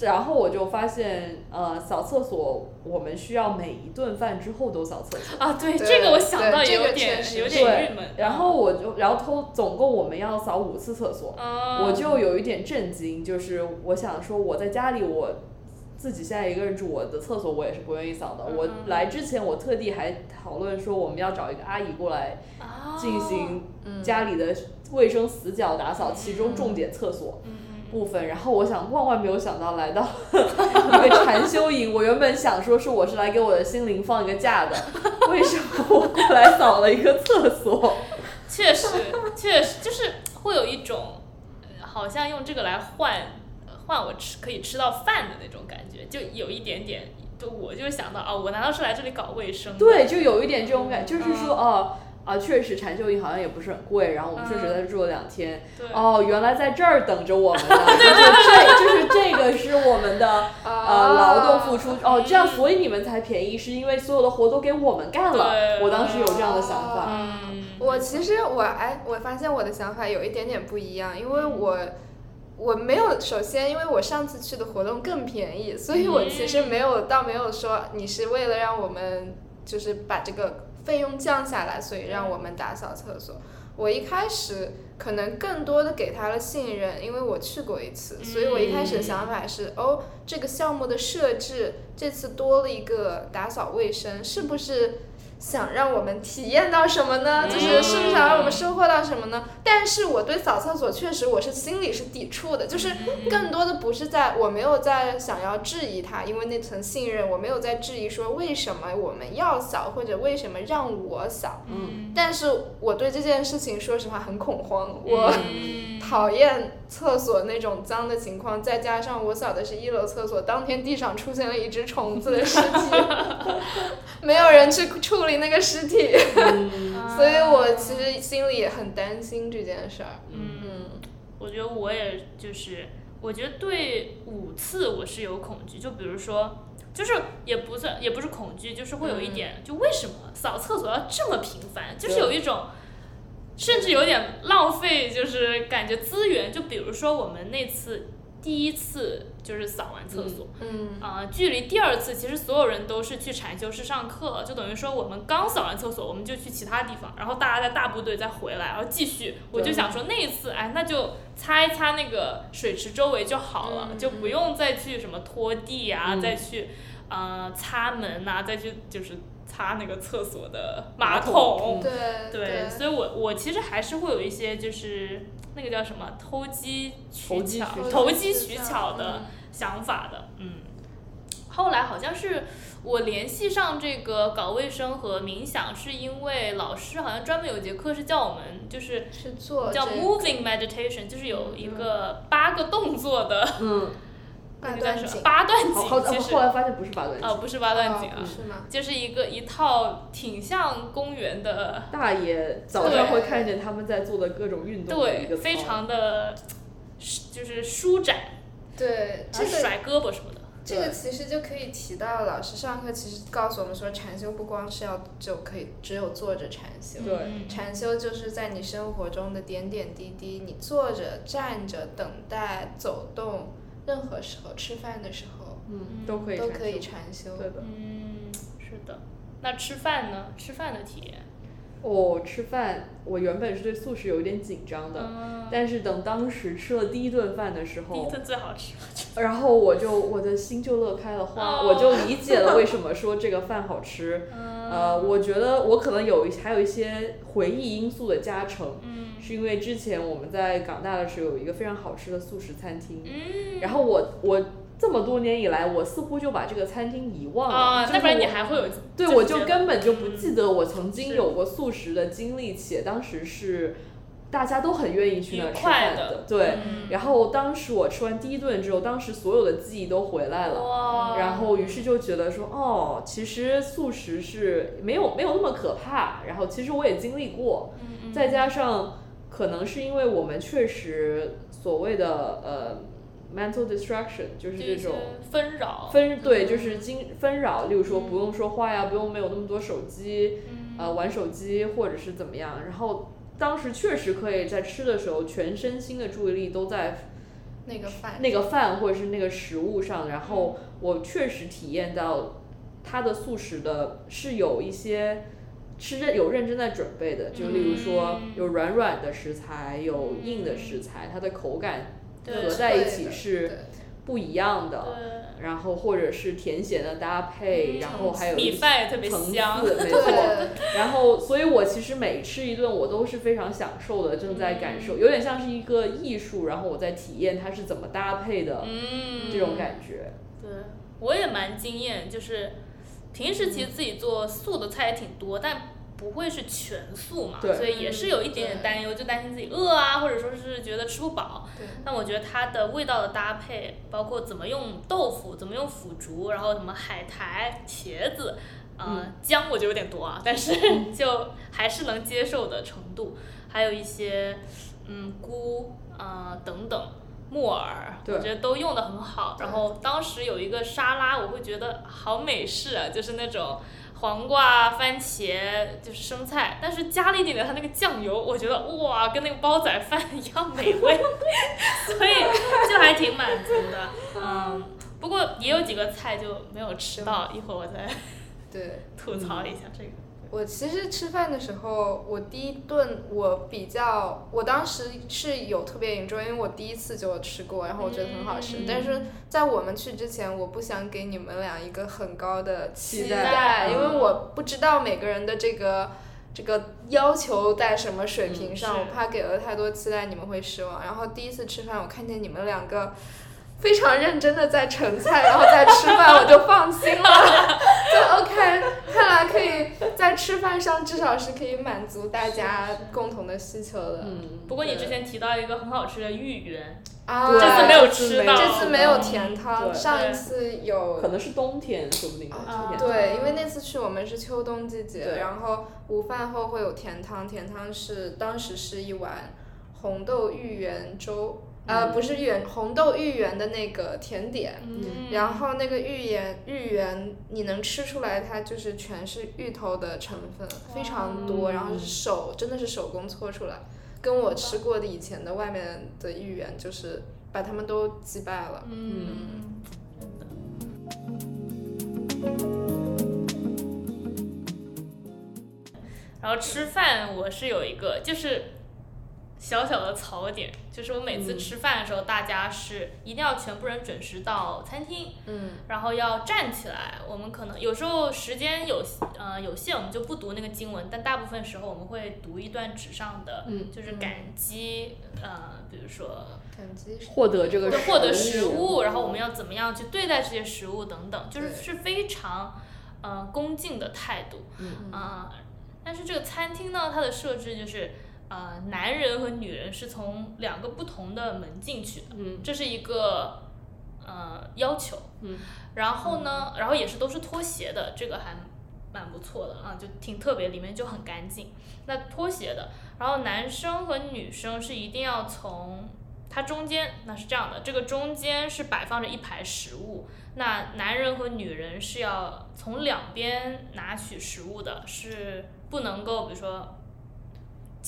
然后我就发现，呃，扫厕所我们需要每一顿饭之后都扫厕所。啊，对对这个我想到有点有点郁闷。然后我就，然后偷总共我们要扫五次厕所，嗯，我就有一点震惊，就是我想说我在家里我自己现在一个人住，我的厕所我也是不愿意扫的。我嗯来之前我特地还讨论说我们要找一个阿姨过来啊进行嗯家里的卫生死角打扫，其中重点厕所。部分，然后我想万万没有想到来到 一个禅修营，我原本想说是我是来给我的心灵放一个假的，为什么我过来扫了一个厕所？确实，确实就是会有一种，呃好像用这个来换呃换我吃可以吃到饭的那种感觉，就有一点点，就我就想到哦，我难道是来这里搞卫生？对，就有一点这种感，就是说哦。啊，确实禅修营好像也不是很贵，然后我们确实在这住了两天。对哦，原来在这儿等着我们呢，就是这，就是这个是我们的呃劳动付出哦，这样所以你们才便宜，是因为所有的活都给我们干了。我当时有这样的想法。嗯，我其实我哎，我发现我的想法有一点点不一样，因为我我没有，首先因为我上次去的活动更便宜，所以我其实没有倒没有说你是为了让我们就是把这个费用降下来，所以让我们打扫厕所。我一开始可能更多的给他了信任，因为我去过一次，所以我一开始的想法是，哦，这个项目的设置这次多了一个打扫卫生，是不是想让我们体验到什么呢？就是是不是想让我们收获到什么呢？但是我对扫厕所确实我是心里是抵触的，就是更多的不是在我没有在想要质疑他，因为那层信任，我没有在质疑说为什么我们要扫或者为什么让我扫，嗯但是我对这件事情说实话很恐慌，我。嗯讨厌厕所那种脏的情况，再加上我扫的是一楼厕所，当天地上出现了一只虫子的尸体，没有人去处理那个尸体，嗯所以我其实心里也很担心这件事儿。嗯，嗯我觉得我也就是，我觉得对五次我是有恐惧，就比如说。就是也不算，也不是恐惧，就是会有一点，就为什么扫厕所要这么频繁？就是有一种，甚至有点浪费，就是感觉资源。就比如说我们那次第一次就是扫完厕所，嗯啊、距离第二次其实所有人都是去禅修室上课，就等于说我们刚扫完厕所，我们就去其他地方，然后大家在大部队再回来，然后继续。我就想说那一次，哎，那就擦一擦那个水池周围就好了，嗯就不用再去什么拖地啊，嗯再去呃擦门呐、再去就是擦那个厕所的马马桶。对对，所以我我其实还是会有一些就是那个叫什么投机取巧、投机取巧。巧的想法的，嗯。后来好像是我联系上这个搞卫生和冥想，是因为老师好像专门有节课是叫我们，就是是做叫 moving meditation，就是有一个八个动作的八段锦八段锦，其实。后来发现不是八段呃锦，不是八段锦啊。是吗？就是一个一套挺像公园的大爷早上会看见他们在做的各种运动对，非常的，就是舒展，对，这个甩胳膊什么的。这个其实就可以提到，老师上课其实告诉我们说，禅修不光是要就可以只有坐着禅修，对。嗯禅修就是在你生活中的点点滴滴，你坐着、站着、等待、走动，任何时候，吃饭的时候嗯，都可以禅都可以禅修。对的。嗯，是的。那吃饭呢？吃饭的体验，哦，吃饭，我原本是对素食有一点紧张的，嗯，但是等当时吃了第一顿饭的时候，第一顿最好吃。然后我就我的心就乐开了花，哦我就理解了为什 么说这个饭好吃。嗯，呃，我觉得我可能有一还有一些回忆因素的加成，嗯是因为之前我们在港大的时候有一个非常好吃的素食餐厅，嗯，然后我我这么多年以来，我似乎就把这个餐厅遗忘了，啊，就是那不然你我还会有对，我就根本就不记得我曾经有过素食的经历，且当时是大家都很愿意去那儿吃饭的，对。嗯。然后当时我吃完第一顿之后，当时所有的记忆都回来了，哇，然后于是就觉得说，哦，其实素食是没有没有那么可怕，然后其实我也经历过，嗯嗯。再加上可能是因为我们确实所谓的呃 mental distraction，就是这种。纷扰，纷对，就是经纷扰，例如说嗯不用说话呀，不用没有那么多手机，嗯呃，玩手机或者是怎么样。然后当时确实可以在吃的时候，全身心的注意力都在那个饭那个饭或者是那个食物上。然后我确实体验到它的素食的是有一些是认有认真在准备的，就例如说嗯有软软的食材，有硬的食材，它的口感对合在一起是不一样的。然后或者是甜咸的搭配，嗯然后还有米一饭也特别层次，香，没对。错。然后，所以我其实每吃一顿，我都是非常享受的，正在感受，有点像是一个艺术，然后我在体验它是怎么搭配的、嗯，这种感觉。对，我也蛮惊艳，就是平时其实自己做素的菜也挺多，但不会是全素嘛，所以也是有一点点担忧，就担心自己饿啊，或者说是觉得吃不饱。对但我觉得它的味道的搭配，包括怎么用豆腐，怎么用腐竹，然后什么海苔、茄子。呃，姜我觉得有点多啊，但是 就还是能接受的程度，还有一些嗯菇呃等等木耳，我觉得都用的很好。然后当时有一个沙拉，我会觉得好美式啊，就是那种黄瓜、番茄，就是生菜，但是加了一点点它那个酱油，我觉得哇，跟那个煲仔饭一样美味，所以就还挺满足的。嗯，不过也有几个菜就没有吃到，一会儿我再对。吐槽一下这个。我其实吃饭的时候，我第一顿我比较，我当时是有特别 enjoy，因为我第一次就吃过，然后我觉得很好吃。嗯但是在我们去之前，我不想给你们俩一个很高的期期待因为嗯我不知道每个人的这个这个要求在什么水平上，嗯我怕给了太多期待你们会失望。然后第一次吃饭，我看见你们两个。非常认真的在盛菜，然后在吃饭，我就放心了，就 OK。看来可以在吃饭上至少是可以满足大家共同的需求的。嗯，不过你之前提到一个很好吃的芋圆，啊，这次没有吃到这次没有甜汤，对上一次有可能是冬天，说不定啊。对，因为那次去我们是秋冬季节，然后午饭后会有甜汤，甜汤是当时是一碗红豆芋圆粥，呃，嗯。不是芋圆，红豆芋圆的那个甜点。嗯，然后那个芋圆，芋圆你能吃出来，它就是全是芋头的成分，非常多，然后是手真的是手工搓出来，跟我吃过的以前的外面的芋圆就是把它们都击败了。嗯，然后吃饭我是有一个就是小小的槽点，就是我每次嗯吃饭的时候，大家是一定要全部人准时到餐厅，嗯然后要站起来。我们可能有时候时间有呃有限，我们就不读那个经文，但大部分时候我们会读一段纸上的，嗯就是感激，呃，比如说感激获得这个获得食食物，然后我们要怎么样去对待这些食物等等，就是是非常呃恭敬的态度嗯啊、但是这个餐厅呢，它的设置就是呃男人和女人是从两个不同的门进去的，嗯这是一个呃要求。嗯，然后呢，然后也是都是拖鞋的，这个还蛮不错的啊，就挺特别，里面就很干净。那拖鞋的，然后男生和女生是一定要从它中间，那是这样的，这个中间是摆放着一排食物，那男人和女人是要从两边拿取食物的，是不能够比如说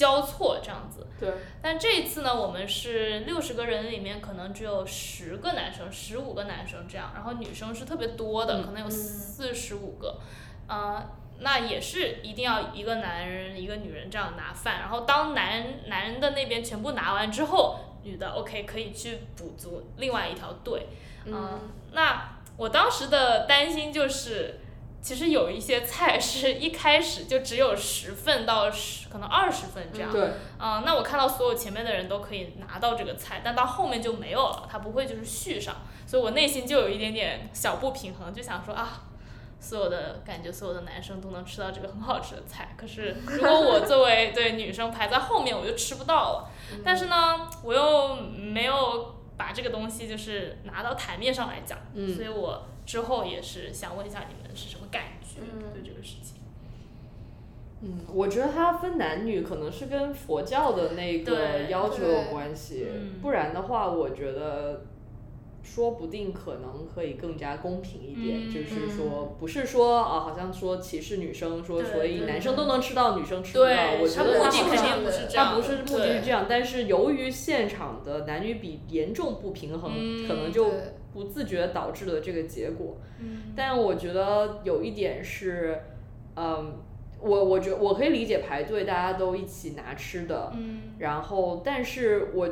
交错这样子。对，但这一次呢，我们是六十个人里面可能只有十个男生、十五个男生这样，然后女生是特别多的，嗯可能有四十五个。呃，那也是一定要一个男人一个女人这样拿饭，然后当男人男人的那边全部拿完之后，女的 OK 可以去补足另外一条队。嗯，那我当时的担心就是。其实有一些菜是一开始就只有十份到十，可能二十份这样。对，啊、那我看到所有前面的人都可以拿到这个菜，但到后面就没有了，它不会就是续上，所以我内心就有一点点小不平衡，就想说啊，所有的感觉所有的男生都能吃到这个很好吃的菜，可是如果我作为对女生排在后面，我就吃不到了。但是呢，我又没有把这个东西就是拿到台面上来讲，嗯。所以我之后也是想问一下你们是什么感觉、嗯对这个事情。嗯，我觉得它分男女可能是跟佛教的那个要求有关系，嗯不然的话，我觉得说不定可能可以更加公平一点，嗯就是说不是说啊，好像说歧视女生，说所以男生都能吃到，女生吃不到，对，我觉得它目的是肯定不是这样的，它不是目的是这样，但是由于现场的男女比严重不平衡，嗯可能就对不自觉导致的这个结果。嗯但我觉得有一点是，嗯，我我觉我可以理解排队大家都一起拿吃的，嗯然后但是我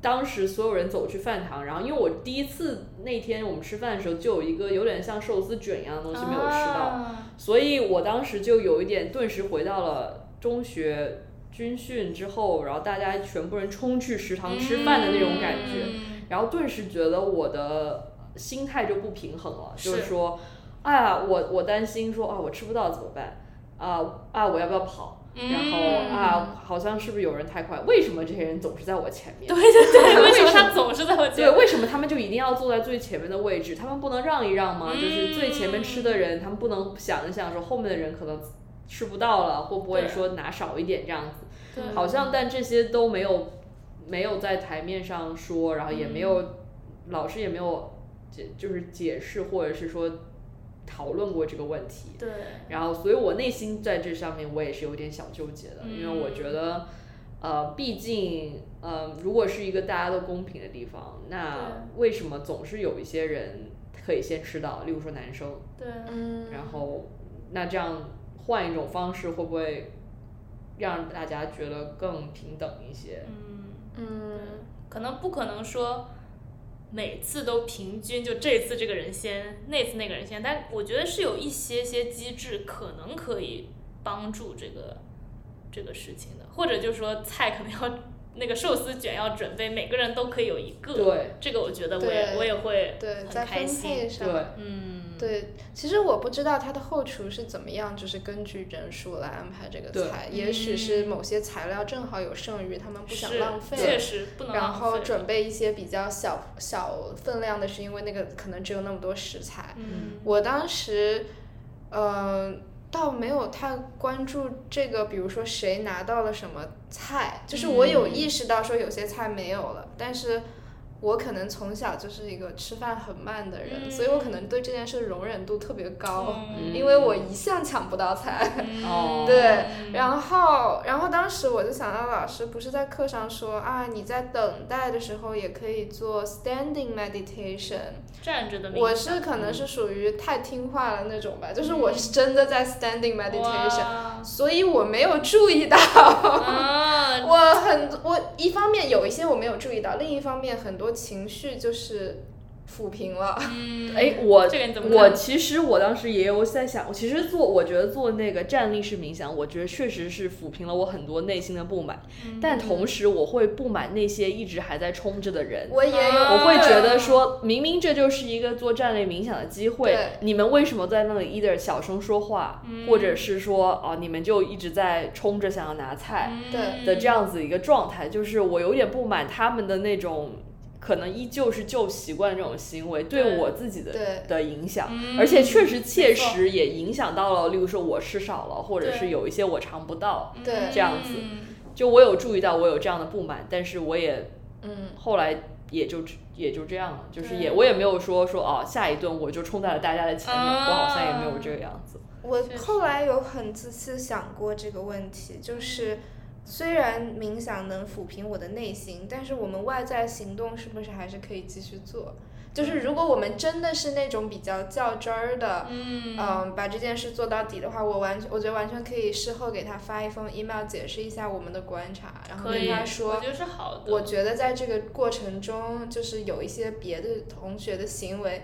当时所有人走去饭堂，然后因为我第一次那天我们吃饭的时候就有一个有点像寿司卷一样的东西没有吃到，啊所以我当时就有一点顿时回到了中学军训之后，然后大家全部人冲去食堂吃饭的那种感觉。嗯然后顿时觉得我的心态就不平衡了，就是是说，哎呀，我我担心说啊，我吃不到怎么办？啊啊，我要不要跑？然后嗯啊，好像是不是有人太快？为什么这些人总是在我前面？对对对，为什么他 总是在我前面对，为什么他们就一定要坐在最前面的位置？他们不能让一让吗？就是最前面吃的人，他们不能想一想说后面的人可能吃不到了，会不会说拿少一点这样子？好像但这些都没有没有在台面上说，然后也没有、老师也没有解就是解释或者是说讨论过这个问题。对，然后，所以我内心在这上面我也是有点小纠结的，因为我嗯觉得，呃，毕竟，呃，如果是一个大家都公平的地方，那为什么总是有一些人可以先吃到，例如说男生，对，嗯，然后那这样换一种方式，会不会让大家觉得更平等一些？嗯，嗯，可能不可能说每次都平均，就这次这个人先，那次那个人先，但我觉得是有一些些机制可能可以帮助这个这个事情的，或者就是说菜可能要那个寿司卷要准备，每个人都可以有一个，对这个我觉得我也我也会对，很开心。对，嗯，对，其实我不知道它的后厨是怎么样，就是根据人数来安排这个菜。也许是某些材料正好有剩余，他们不想浪费，确实不能然后准备一些比较小小分量的，是因为那个可能只有那么多食材。嗯我当时，呃，倒没有太关注这个，比如说谁拿到了什么菜，就是我有嗯意识到说有些菜没有了，但是我可能从小就是一个吃饭很慢的人，嗯所以我可能对这件事容忍度特别高，嗯。因为我一向抢不到菜。对嗯然后，然后当时我就想到老师不是在课上说啊，你在等待的时候也可以做 standing meditation。站着的。冥我是可能是属于太听话了那种吧，就是我是真的在 standing meditation，哇。所以我没有注意到。啊，我很我一方面有一些我没有注意到，另一方面很多情绪就是抚平了。嗯，哎，我这个你怎么我其实我当时也有在想，我其实做我觉得做那个站立式冥想，我觉得确实是抚平了我很多内心的不满，嗯但同时我会不满那些一直还在冲着的人。我也有，啊我会觉得说，明明这就是一个做站立冥想的机会，你们为什么在那里 either 小声说话，嗯或者是说哦，你们就一直在冲着想要拿菜对的这样子一个状态，就是我有点不满他们的那种，可能依旧是旧习惯这种行为对对我自己的的影响，嗯而且确实切实也影响到了，例如说我吃少了，或者是有一些我尝不到，对。这样子。嗯。就我有注意到我有这样的不满，但是我也嗯，后来也就也就这样了，就是也我也没有说说哦下一顿我就冲在了大家的前面，啊我好像也没有这个样子。我后来有很仔细想过这个问题，就是虽然冥想能抚平我的内心，但是我们外在行动是不是还是可以继续做？就是如果我们真的是那种比较较真儿的，嗯嗯，把这件事做到底的话，我完全我觉得完全可以事后给他发一封 email 解释一下我们的观察，然后跟他说，我觉，得是好的。我觉得在这个过程中，就是有一些别的同学的行为，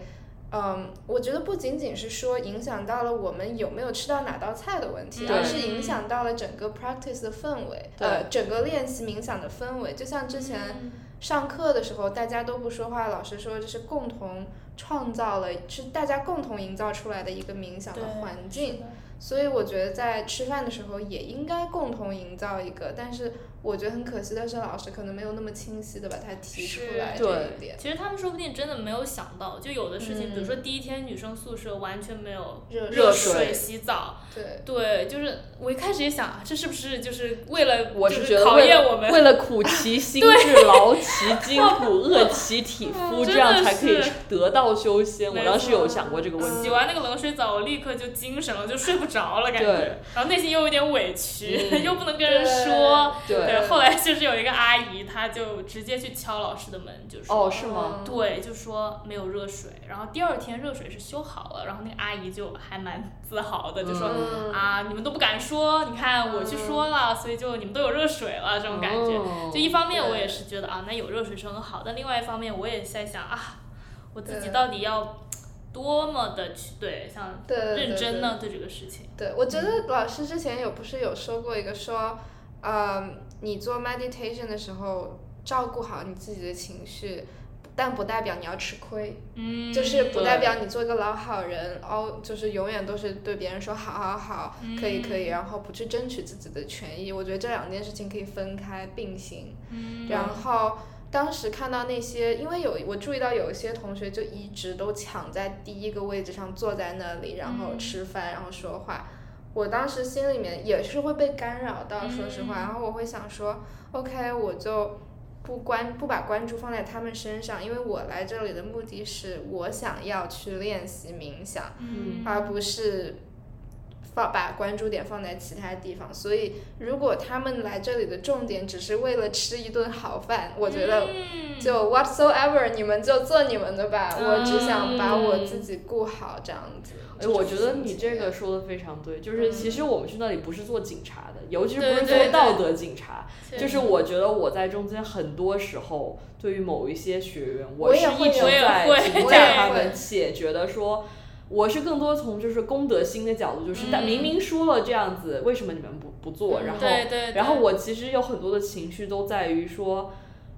嗯，我觉得不仅仅是说影响到了我们有没有吃到哪道菜的问题，而是影响到了整个 practice 的氛围，呃，整个练习冥想的氛围。就像之前嗯。上课的时候，大家都不说话，老师说这是共同创造了，是大家共同营造出来的一个冥想的环境所以我觉得在吃饭的时候也应该共同营造一个，但是我觉得很可惜的是，老师可能没有那么清晰的把它提出来这对一点。其实他们说不定真的没有想到，就有的事情，嗯比如说第一天女生宿舍完全没有热热水洗澡，对，对，就是我一开始也想，啊这是不是就是为了我就是考觉得考验我们？为了苦其心 志，劳其筋骨，饿其体肤，嗯这样才可以得道修仙。我当时有想过这个问题。洗完那个冷水澡，我立刻就精神了，就睡不着了，感对觉，然后内心又有点委屈，嗯 又不能跟人说。对对，后来就是有一个阿姨，她就直接去敲老师的门，就说。哦，是吗？嗯对，就说没有热水，然后第二天热水是修好了，然后那个阿姨就还蛮自豪的，就说、嗯啊，你们都不敢说，你看我去说了，所以就你们都有热水了，这种感觉。哦就一方面我也是觉得啊，那有热水是很好，但另外一方面我也在想啊，我自己到底要多么的去对，像对对对认真对呢对这个事情。对，我觉得老师之前有不是有说过一个说，呃，你做 meditation 的时候照顾好你自己的情绪，但不代表你要吃亏，嗯，就是不代表你做一个老好人，哦，就是永远都是对别人说好好好，可以可以，然后不去争取自己的权益。我觉得这两件事情可以分开并行。嗯，然后当时看到那些，因为有我注意到有一些同学就一直都抢在第一个位置上坐在那里，然后嗯吃饭，然后说话。我当时心里面也是会被干扰到，说实话，嗯。然后我会想说，OK，我就不关不把关注放在他们身上，因为我来这里的目的是我想要去练习冥想，嗯，而不是放把关注点放在其他地方。所以，如果他们来这里的重点只是为了吃一顿好饭，我觉得嗯就 whatsoever，你们就做你们的吧。嗯我只想把我自己顾好，这样子。哎，我觉得你这个说的非常对，就是其实我们去那里不是做警察的，尤其是不是做道德警察，就是我觉得我在中间很多时候，对于某一些学员，我也是一直在会评我也会价他们，且觉得说。我是更多从就是公德心的角度，就是但嗯明明说了这样子，为什么你们不不做？嗯然后对对，然后我其实有很多的情绪都在于说，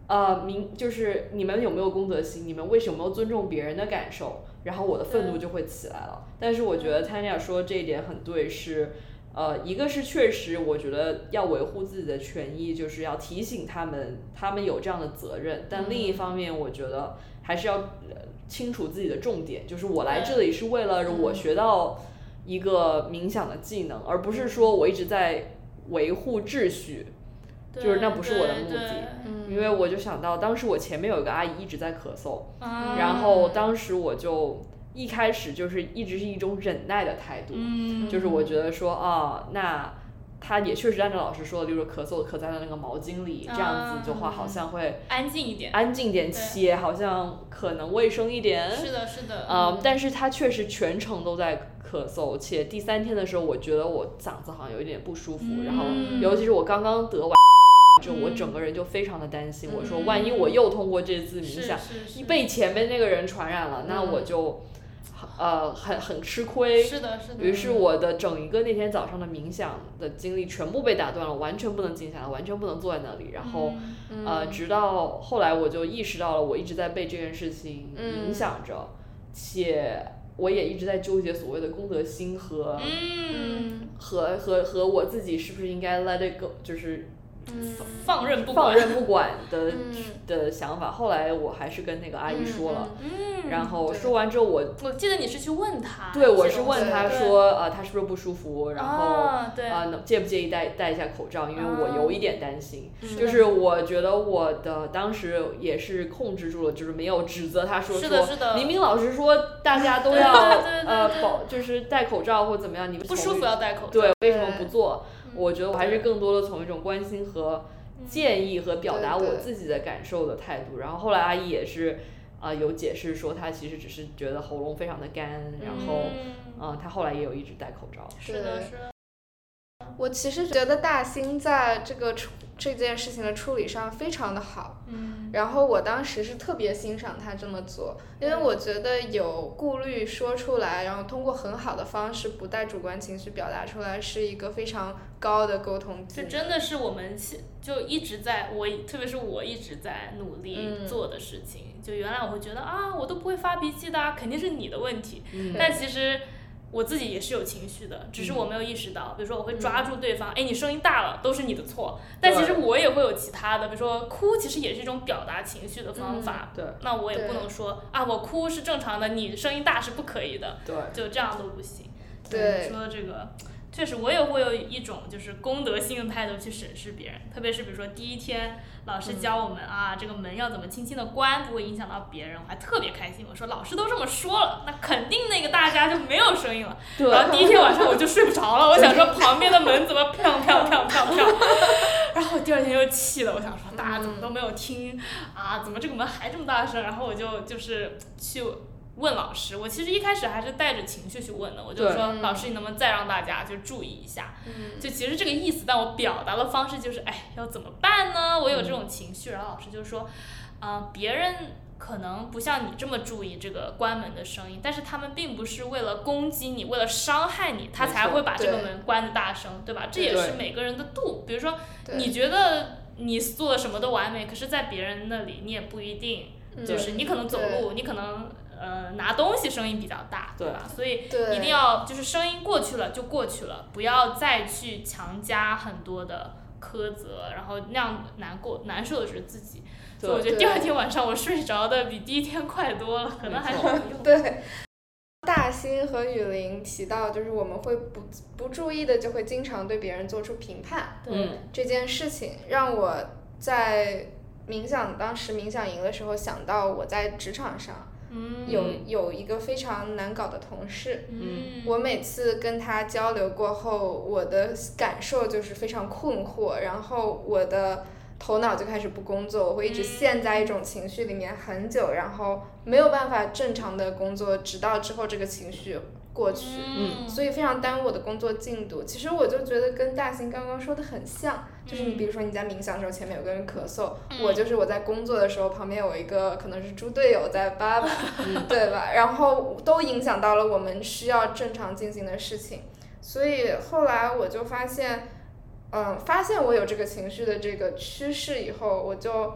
呃，明就是你们有没有公德心？你们为什么有没有尊重别人的感受？然后我的愤怒就会起来了。但是我觉得 Tanya 说这一点很对，是。呃，一个是确实，我觉得要维护自己的权益，就是要提醒他们，他们有这样的责任。但另一方面，我觉得还是要呃清楚自己的重点，就是我来这里是为了我学到一个冥想的技能，而不是说我一直在维护秩序。就是那不是我的目的。因为我就想到，当时我前面有一个阿姨一直在咳嗽，嗯然后当时我就一开始就是一直是一种忍耐的态度，嗯，就是我觉得说啊，那她也确实按照老师说的，例如咳嗽咳在了那个毛巾里，这样子的话好像会安静一点。安静点，对且好像可能卫生一点。是的，是的。嗯，但是他确实全程都在咳嗽，且第三天的时候，我觉得我嗓子好像有一点不舒服，然后嗯尤其是我刚刚得完。就我嗯整个人就非常的担心，我说嗯万一我又通过这次冥是想，是是被前面那个人传染了，那嗯我就呃很很吃亏。是的，是的。于是我的整一个那天早上的冥想的经历全部被打断了，完全不能静下来，完全不能坐在那里。然后、嗯呃，直到后来我就意识到了，我一直在被这件事情嗯影响着，且我也一直在纠结所谓的公德心和、嗯，和和和我自己是不是应该 let it go，就是嗯放任不放。任不管的、嗯的想法。后来我还是跟那个阿姨说了，嗯，然后说完之后我。我记得你是去问他。对，我是问他说，呃，他是不是不舒服？然后啊，介不介意戴戴一下口罩？因为我有一点担心，就是我觉得我的当时也是控制住了，就是没有指责他说是的，说，是的。明明老师说大家都要呃保就是戴口罩或怎么样，你们不舒服要戴口罩。对为什么不做？嗯我觉得我还是更多的从一种关心和建议和表达我自己的感受的态度。然后后来阿姨也是。啊、有解释说她其实只是觉得喉咙非常的干，然后嗯呃他后来也有一直戴口罩。是的，是的，我其实觉得大兴在这个处这件事情的处理上非常的好，嗯然后我当时是特别欣赏他这么做，因为我觉得有顾虑说出来，然后通过很好的方式不带主观情绪表达出来，是一个非常高的沟通技能。这真的是我们现就一直在我，特别是我一直在努力嗯做的事情。就原来我会觉得啊，我都不会发脾气的啊，肯定是你的问题。嗯但其实我自己也是有情绪的，只是我没有意识到。比如说，我会抓住对方，哎，你声音大了，都是你的错。但其实我也会有其他的，比如说哭，其实也是一种表达情绪的方法。对那我也不能说啊，我哭是正常的，你声音大是不可以的，对，就这样都不行。对你说这个，确实我也会有一种就是公德心的态度去审视别人，特别是比如说第一天老师教我们、啊，这个门要怎么轻轻的关，不会影响到别人，我还特别开心。我说老师都这么说了，那肯定那个大家就没有声音了。对然后第一天晚上我就睡不着了，我想说旁边的门怎么砰砰砰砰砰，然后第二天又气了，我想说大家怎么都没有听啊，怎么这个门还这么大声？然后我就就是去。问老师，我其实一开始还是带着情绪去问的，我就说嗯老师，你能不能再让大家就注意一下？嗯就其实这个意思，但我表达的方式就是，哎，要怎么办呢？我有这种情绪，然后老师就说，啊、别人可能不像你这么注意这个关门的声音，但是他们并不是为了攻击你，为了伤害你，他才会把这个门关的大声，对吧？这也是每个人的度。比如说，你觉得你做的什么都完美，可是在别人那里你也不一定，就是嗯你可能走路，你可能呃拿东西声音比较大，对吧？所以一定要就是声音过去了就过去了，不要再去强加很多的苛责，然后那样难过难受的是自己。所以我觉得第二天晚上我睡着的比第一天快多了，可能还是用。对。大兴和雨林提到，就是我们会不不注意的，就会经常对别人做出评判。对，这件事情让我在冥想当时冥想营的时候想到我在职场上嗯，有有一个非常难搞的同事，嗯，我每次跟他交流过后，我的感受就是非常困惑，然后我的头脑就开始不工作，我会一直陷在一种情绪里面很久，然后没有办法正常的工作，直到之后这个情绪过去。嗯，所以非常耽误我的工作进度。其实我就觉得跟大兴刚刚说的很像，就是你比如说你在冥想的时候前面有个人咳嗽，嗯我就是我在工作的时候旁边有一个可能是猪队友在叭叭，对吧？然后都影响到了我们需要正常进行的事情。所以后来我就发现，嗯，发现我有这个情绪的这个趋势以后，我就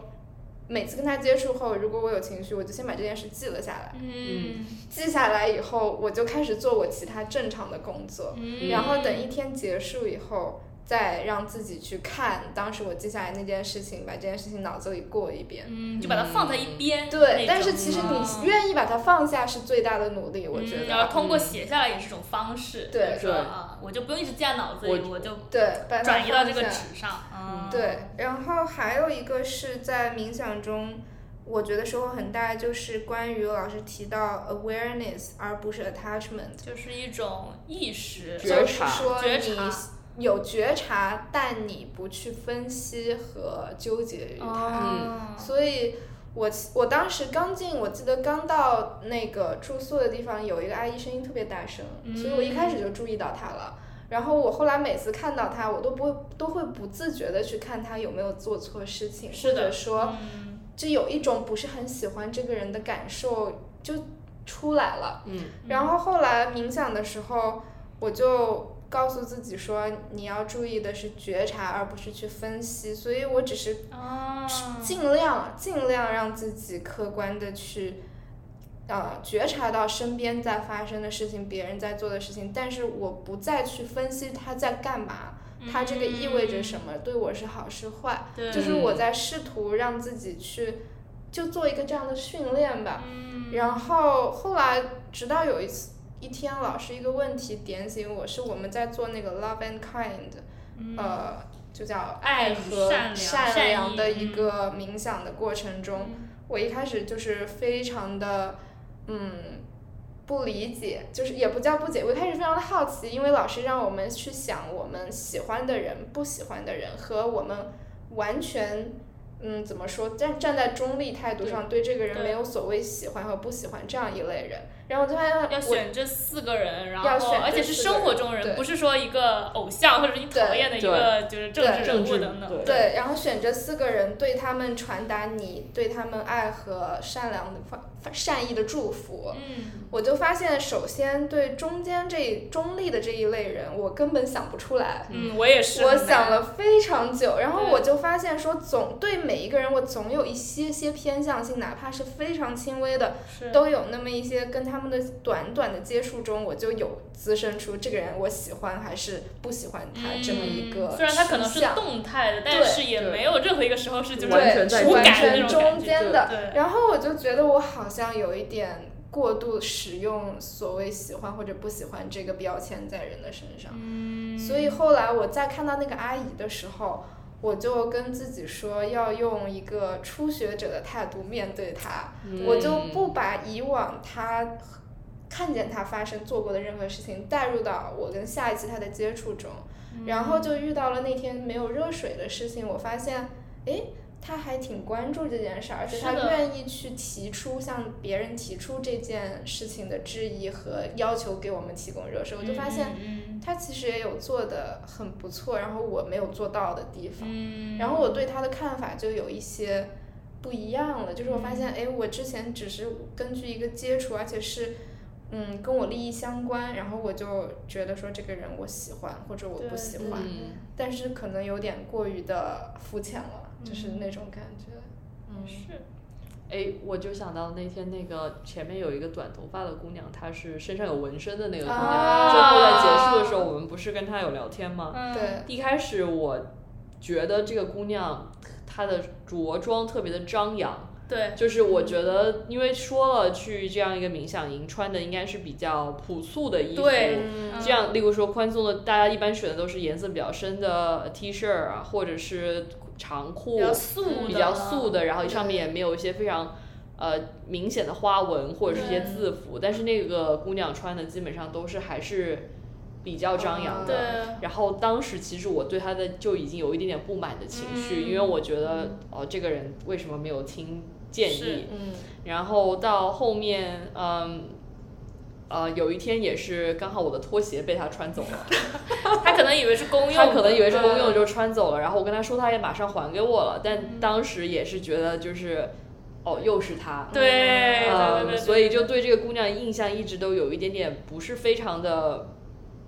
每次跟他接触后，如果我有情绪，我就先把这件事记了下来。嗯，记下来以后，我就开始做我其他正常的工作。嗯，然后等一天结束以后，再让自己去看当时我记下来那件事情，把这件事情脑子里过一遍。嗯，就把它放在一边。对，但是其实嗯你愿意把它放下是最大的努力，我觉得。然后。通过写下来也是一种方式，对。就是说对。啊，我就不用一直记在脑子里，我我就对，把它转移到这个纸上。嗯，对，然后还有一个是在冥想中，我觉得收获很大，就是关于老师提到 awareness 而不是 attachment，就是一种意识，就是说觉你察有觉察，但你不去分析和纠结于它。哦，所以我我当时刚进，我记得刚到那个住宿的地方，有一个阿姨声音特别大声，所以我一开始就注意到她了。然后我后来每次看到她，我都不会都会不自觉的去看她有没有做错事情，或是的者说嗯就有一种不是很喜欢这个人的感受就出来了。嗯然后后来冥想的时候，我就告诉自己说，你要注意的是觉察，而不是去分析。所以我只是哦，尽量尽量让自己客观的去，呃，觉察到身边在发生的事情，别人在做的事情，但是我不再去分析他在干嘛，他这个意味着什么，对我是好是坏，就是我在试图让自己去，就做一个这样的训练吧。嗯，然后后来，直到有一次一天，老师一个问题点醒我，是我们在做那个 love and kind，、嗯呃，就叫爱和善良的一嗯个冥想的过程中，嗯我一开始就是非常的，嗯。不理解，就是也不叫不解，我一开始非常的好奇，因为老师让我们去想我们喜欢的人、不喜欢的人和我们完全嗯，怎么说？站站在中立态度上，对这个人没有所谓喜欢和不喜欢这样一类人。然后我就发现要选这四个人，然要选这后而且是生活中人，不是说一个偶像或者你讨厌的一个就是政治人政治物等等。对对，然后选这四个人，对他们传达你对他们爱和善良的发善意的祝福。嗯，我就发现，首先对中间这中立的这一类人，我根本想不出来。嗯，我也是。我想了非常久，然后我就发现说，总对每一个人，我总有一些些偏向性，哪怕是非常轻微的，都有那么一些跟他们的短短的接触中，我就有滋生出这个人我喜欢还是不喜欢他这么一个嗯虽然他可能是动态的，但对是也对没有任何一个时候是就是完全在无完感的那全种感觉中间的。对，然后我就觉得我好像有一点过度使用所谓喜欢或者不喜欢这个标签在人的身上。嗯，所以后来我在看到那个阿姨的时候，我就跟自己说要用一个初学者的态度面对她，嗯我就不把以往她看见她发生做过的任何事情带入到我跟下一次她的接触中，然后就遇到了那天没有热水的事情，我发现，诶。她还挺关注这件事儿，而且他愿意去提出向别人提出这件事情的质疑和要求给我们提供热身，我就发现嗯，他其实也有做的很不错，然后我没有做到的地方，嗯，然后我对他的看法就有一些不一样了，就是我发嗯。现，哎，我之前只是根据一个接触，而且是。嗯，跟我利益相关，然后我就觉得说这个人我喜欢或者我不喜欢，嗯但是可能有点过于的肤浅了，就是嗯那种感觉。嗯，是，哎，我就想到那天那个前面有一个短头发的姑娘，她是身上有纹身的那个姑娘。啊最后在结束的时候，我们不是跟她有聊天吗？嗯，对，一开始我觉得这个姑娘她的着装特别的张扬，对，就是我觉得，因为说了去这样一个冥想营，穿的应该是比较朴素的衣服。对嗯这样，例如说宽松的，大家一般选的都是颜色比较深的 T 恤啊，或者是长裤，比较素的，比较素的，然后上面也没有一些非常呃明显的花纹或者是一些字符，但是那个姑娘穿的基本上都是还是比较张扬的。对，然后当时其实我对她的就已经有一点点不满的情绪，嗯因为我觉得哦这个人为什么没有听建议？嗯然后到后面，嗯。呃，有一天也是刚好我的拖鞋被她穿走了，他可能以为是公用的，他可能以为是公用嗯就穿走了，然后我跟他说，他也马上还给我了，但当时也是觉得就是，哦，又是他，对对对嗯，对，所以就对这个姑娘印象一直都有一点点不是非常的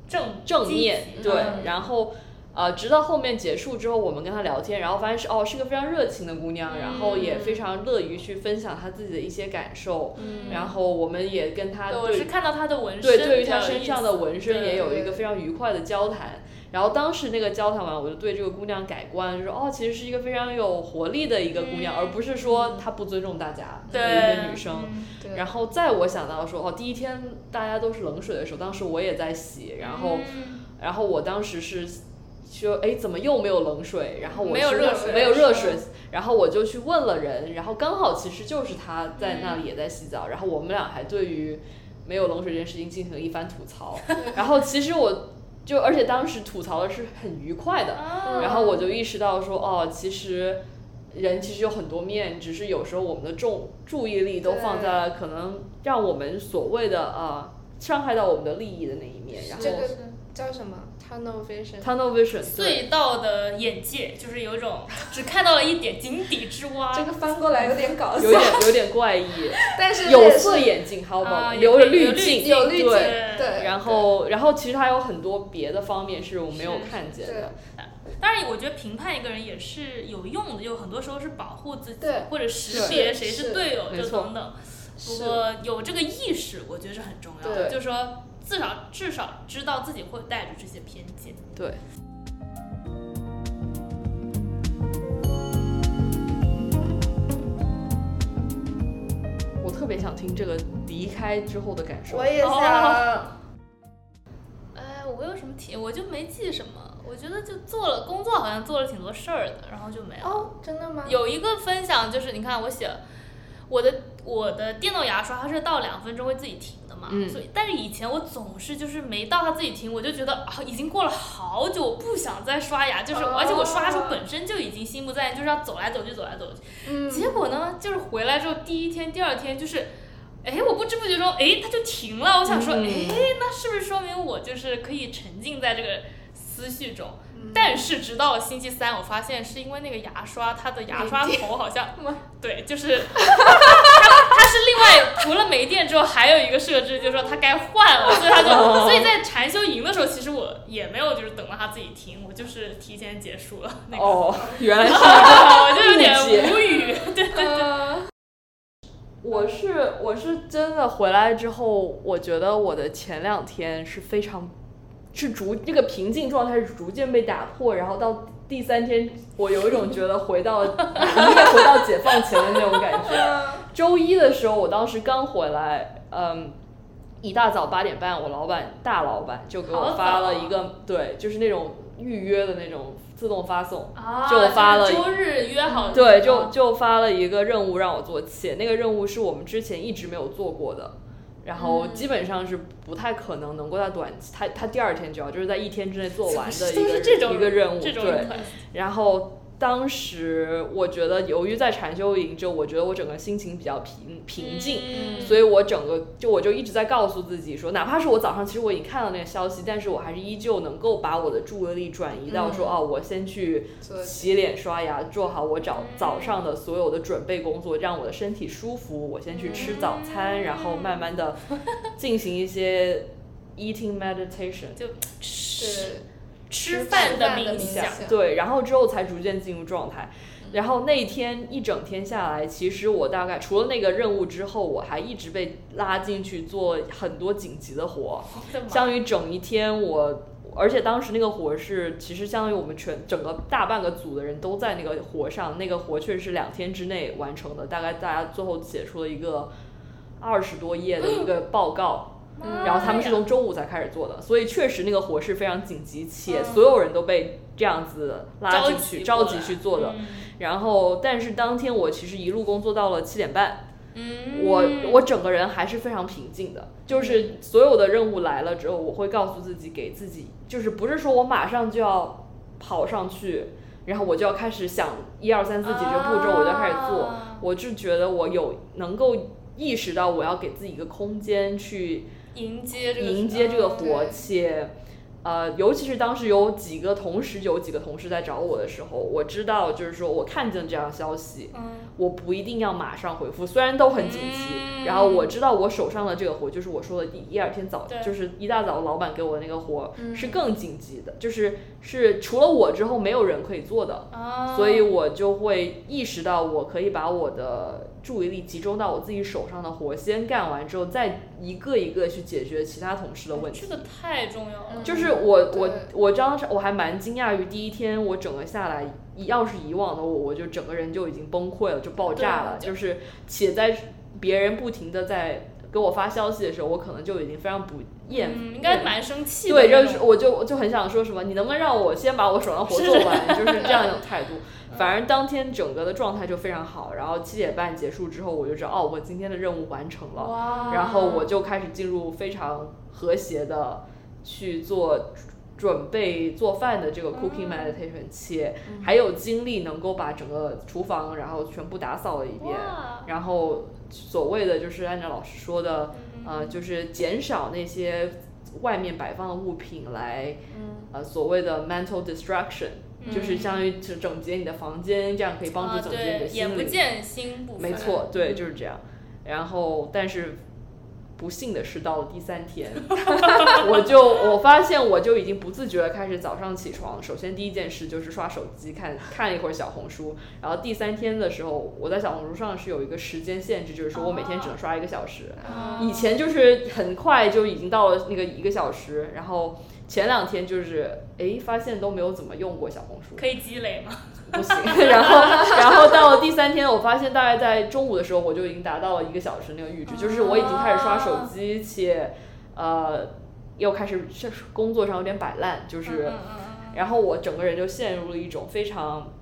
正正面，对，嗯然后。呃，直到后面结束之后，我们跟她聊天，然后发现是哦，是个非常热情的姑娘，然后也非常乐于去分享她自己的一些感受，嗯然后我们也跟她对，我对是看到她的纹身，对，对于他比较有意身上的纹身也有一个非常愉快的交谈。然后当时那个交谈完，我就对这个姑娘改观，就说哦，其实是一个非常有活力的一个姑娘，嗯而不是说她不尊重大家的对一个女生。嗯，然后在我想到说哦，第一天大家都是冷水的时候，当时我也在洗，然后、嗯然后我当时是说，哎，怎么又没有冷水？然后我没有是热水没有热水，然后我就去问了人，然后刚好其实就是他在那里也在洗澡，然后我们俩还对于没有冷水这件事情进行了一番吐槽，然后其实我就而且当时吐槽的是很愉快的，啊。然后我就意识到说，哦，其实人其实有很多面，只是有时候我们的重注意力都放在了可能让我们所谓的啊、伤害到我们的利益的那一面，然后这个叫什么 tunnel vision？tunnel vision 隧道的眼界，就是有一种 只看到了一点井底之蛙。这个翻过来有点搞笑 有，点有点怪异，但是有色眼镜，好不好？啊留着有滤镜，有滤镜对。然后，然后其实还有很多别的方面是我没有看见对的。当然，我觉得评判一个人也是有用的，有很多时候是保护自己，或者识别谁是队友，就等等。不过有这个意识，我觉得是很重要的，就是说至少至少知道自己会带着这些偏见。对。我特别想听这个离开之后的感受。我也想。哎，我有什么体，我就没记什么。我觉得就做了工作，好像做了挺多事儿的，然后就没了。哦，真的吗？有一个分享就是，你看我写我的我的电动牙刷它是到两分钟会自己停的嘛，嗯所以但是以前我总是就是没到它自己停，我就觉得啊已经过了好久，我不想再刷牙，就是、哦而且我刷的时候本身就已经心不在焉，就是要走来走去走来走去。嗯，结果呢，就是回来之后第一天、第二天就是。哎，我不知不觉中，哎，它就停了。我想说，嗯哎，那是不是说明我就是可以沉浸在这个思绪中？嗯但是直到星期三，我发现是因为那个牙刷，它的牙刷头好像，对，就是 它它是另外除了没电之后，还有一个设置，就是说它该换了，所以它就，所以在禅修营的时候，其实我也没有就是等到它自己停，我就是提前结束了那个，哦，原来是。我就有点无语，对对对，呃。我是我是真的回来之后，我觉得我的前两天是非常是逐这个平静状态是逐渐被打破，然后到第三天，我有一种觉得回到 应该回到解放前的那种感觉。周一的时候，我当时刚回来，嗯，一大早八点半，我老板大老板就给我发了一个，对，就是那种预约的那种自动发送，啊，就发了周日约好，对，就就发了一个任务让我做，且那个任务是我们之前一直没有做过的，然后嗯。基本上是不太可能能够在短期，他他第二天就要，就是在一天之内做完的一个 是这种一个任务，对，然后当时我觉得，由于在禅修营，就我觉得我整个心情比较平平静，嗯。所以我整个就我就一直在告诉自己说，哪怕是我早上其实我已经看到那个消息，但是我还是依旧能够把我的注意力转移到说，嗯哦，我先去洗脸刷牙，做好我早嗯。早上的所有的准备工作，让我的身体舒服，我先去吃早餐，然后慢慢的进行一些 eating meditation。就对吃吃饭饭的的冥冥想。想，对，然后之后才逐渐进入状态。然后那一天一整天下来，其实我大概除了那个任务之后，我还一直被拉进去做很多紧急的活，相当于整一天我。而且当时那个活是，其实相当于我们全整个大半个组的人都在那个活上，那个活确实是两天之内完成的，大概大家最后写出了一个二十多页的一个报告，妈然后他们是从中午才开始做的，所以确实那个活是非常紧急，且嗯。所有人都被这样子拉进去，着急去做的。嗯。然后，但是当天我其实一路工作到了七点半，嗯，我我整个人还是非常平静的，就是所有的任务来了之后，我会告诉自己，给自己，就是不是说我马上就要跑上去，然后我就要开始想一二三四几这个步骤，我就要开始做。啊。我就觉得我有能够意识到我要给自己一个空间去迎接这个迎接这个嗯活，对。且，呃，尤其是当时有几个同时有几个同事在找我的时候，我知道就是说我看见这样消息，嗯。我不一定要马上回复，虽然都很紧急，嗯。然后我知道我手上的这个活，就是我说的第一二天早，就是一大早老板给我的那个活、嗯。是更紧急的，就是是除了我之后没有人可以做的，啊，所以我就会意识到，我可以把我的注意力集中到我自己手上的活先干完之后，再一个一个去解决其他同事的问题这。个太重要了，嗯就是我我对我当时我还蛮惊讶于第一天我整个下来，要是以往的我，我就整个人就已经崩溃了，就爆炸了。就是且在别人不停的在给我发消息的时候，我可能就已经非常不厌。嗯，应该蛮生气的对，就是我就我就很想说什么，你能不能让我先把我手上活做完，就是这样一种态度。反正当天整个的状态就非常好，然后七点半结束之后，我就知道哦，我今天的任务完成了。哇，然后我就开始进入非常和谐的去做准备做饭的这个 cooking 嗯 meditation，、且还有精力能够把整个厨房然后全部打扫了一遍，然后所谓的就是按照老师说的，嗯。呃，就是减少那些外面摆放的物品来，嗯。呃，所谓的 mental distraction，、就是嗯相当于整整洁你的房间，这样可以帮助啊整洁你的。眼不见心不烦，没错，对，就是这样。然后，但是不幸的是，到了第三天，我就我发现我就已经不自觉的开始早上起床，首先第一件事就是刷手机看看了一会儿小红书，然后第三天的时候，我在小红书上是有一个时间限制，就是说我每天只能刷一个小时。啊以前就是很快就已经到了那个一个小时，然后前两天就是诶发现都没有怎么用过小红书，可以积累吗？不行，然后然后到了第三天，我发现大概在中午的时候，我就已经达到了一个小时那个阈值，就是我已经开始刷手机，且呃又开始是工作上有点摆烂，就是，然后我整个人就陷入了一种非常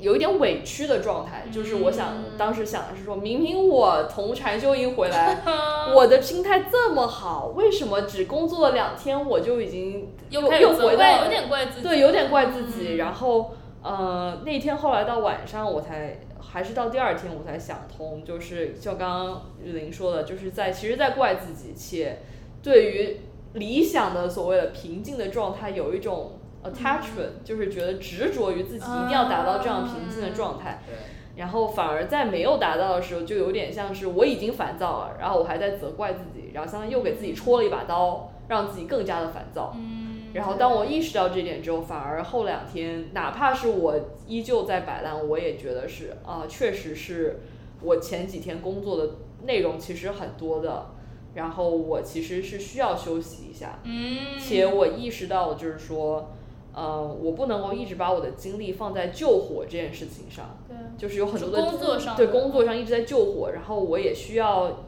有一点委屈的状态，就是我想嗯当时想的是说，明明我从禅修营回来，我的心态这么好，为什么只工作了两天我就已经又又回到有点怪自己，对，有点怪自己。嗯然后呃，那天后来到晚上，我才还是到第二天我才想通，就是像刚刚玉玲说的，就是在其实，在怪自己，且对于理想的所谓的平静的状态有一种 attachment，、就是觉得执着于自己一定要达到这样平静的状态。对，然后反而在没有达到的时候，就有点像是我已经烦躁了，然后我还在责怪自己，然后相当于又给自己戳了一把刀，让自己更加的烦躁。嗯，然后当我意识到这点之后，反而后两天，哪怕是我依旧在摆烂，我也觉得是啊，确实是我前几天工作的内容其实很多的，然后我其实是需要休息一下，嗯，且我意识到就是说，呃，我不能够一直把我的精力放在救火这件事情上，对，就是有很多的工作上对工作上一直在救火，然后我也需要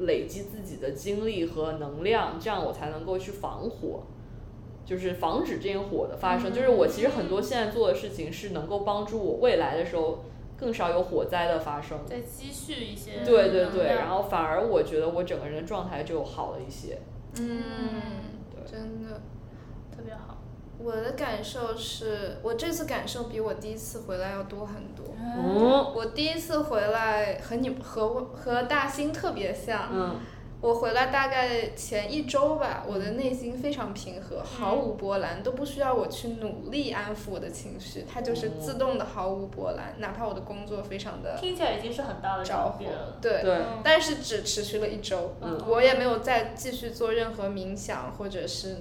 累积自己的精力和能量，这样我才能够去防火，就是防止这件火的发生。就是我其实很多现在做的事情是能够帮助我未来的时候更少有火灾的发生。再积蓄一些对对对，然后反而我觉得我整个人的状态就好了一些。嗯，对真的。特别好。我的感受是，我这次感受比我第一次回来要多很多。嗯我第一次回来和你和我和大兴特别像，嗯我回来大概前一周吧，我的内心非常平和，毫无波澜，都不需要我去努力安抚我的情绪，它就是自动的毫无波澜，哪怕我的工作非常的听起来已经是很大的着火了。，对。对，嗯但是只持续了一周，嗯我也没有再继续做任何冥想，或者是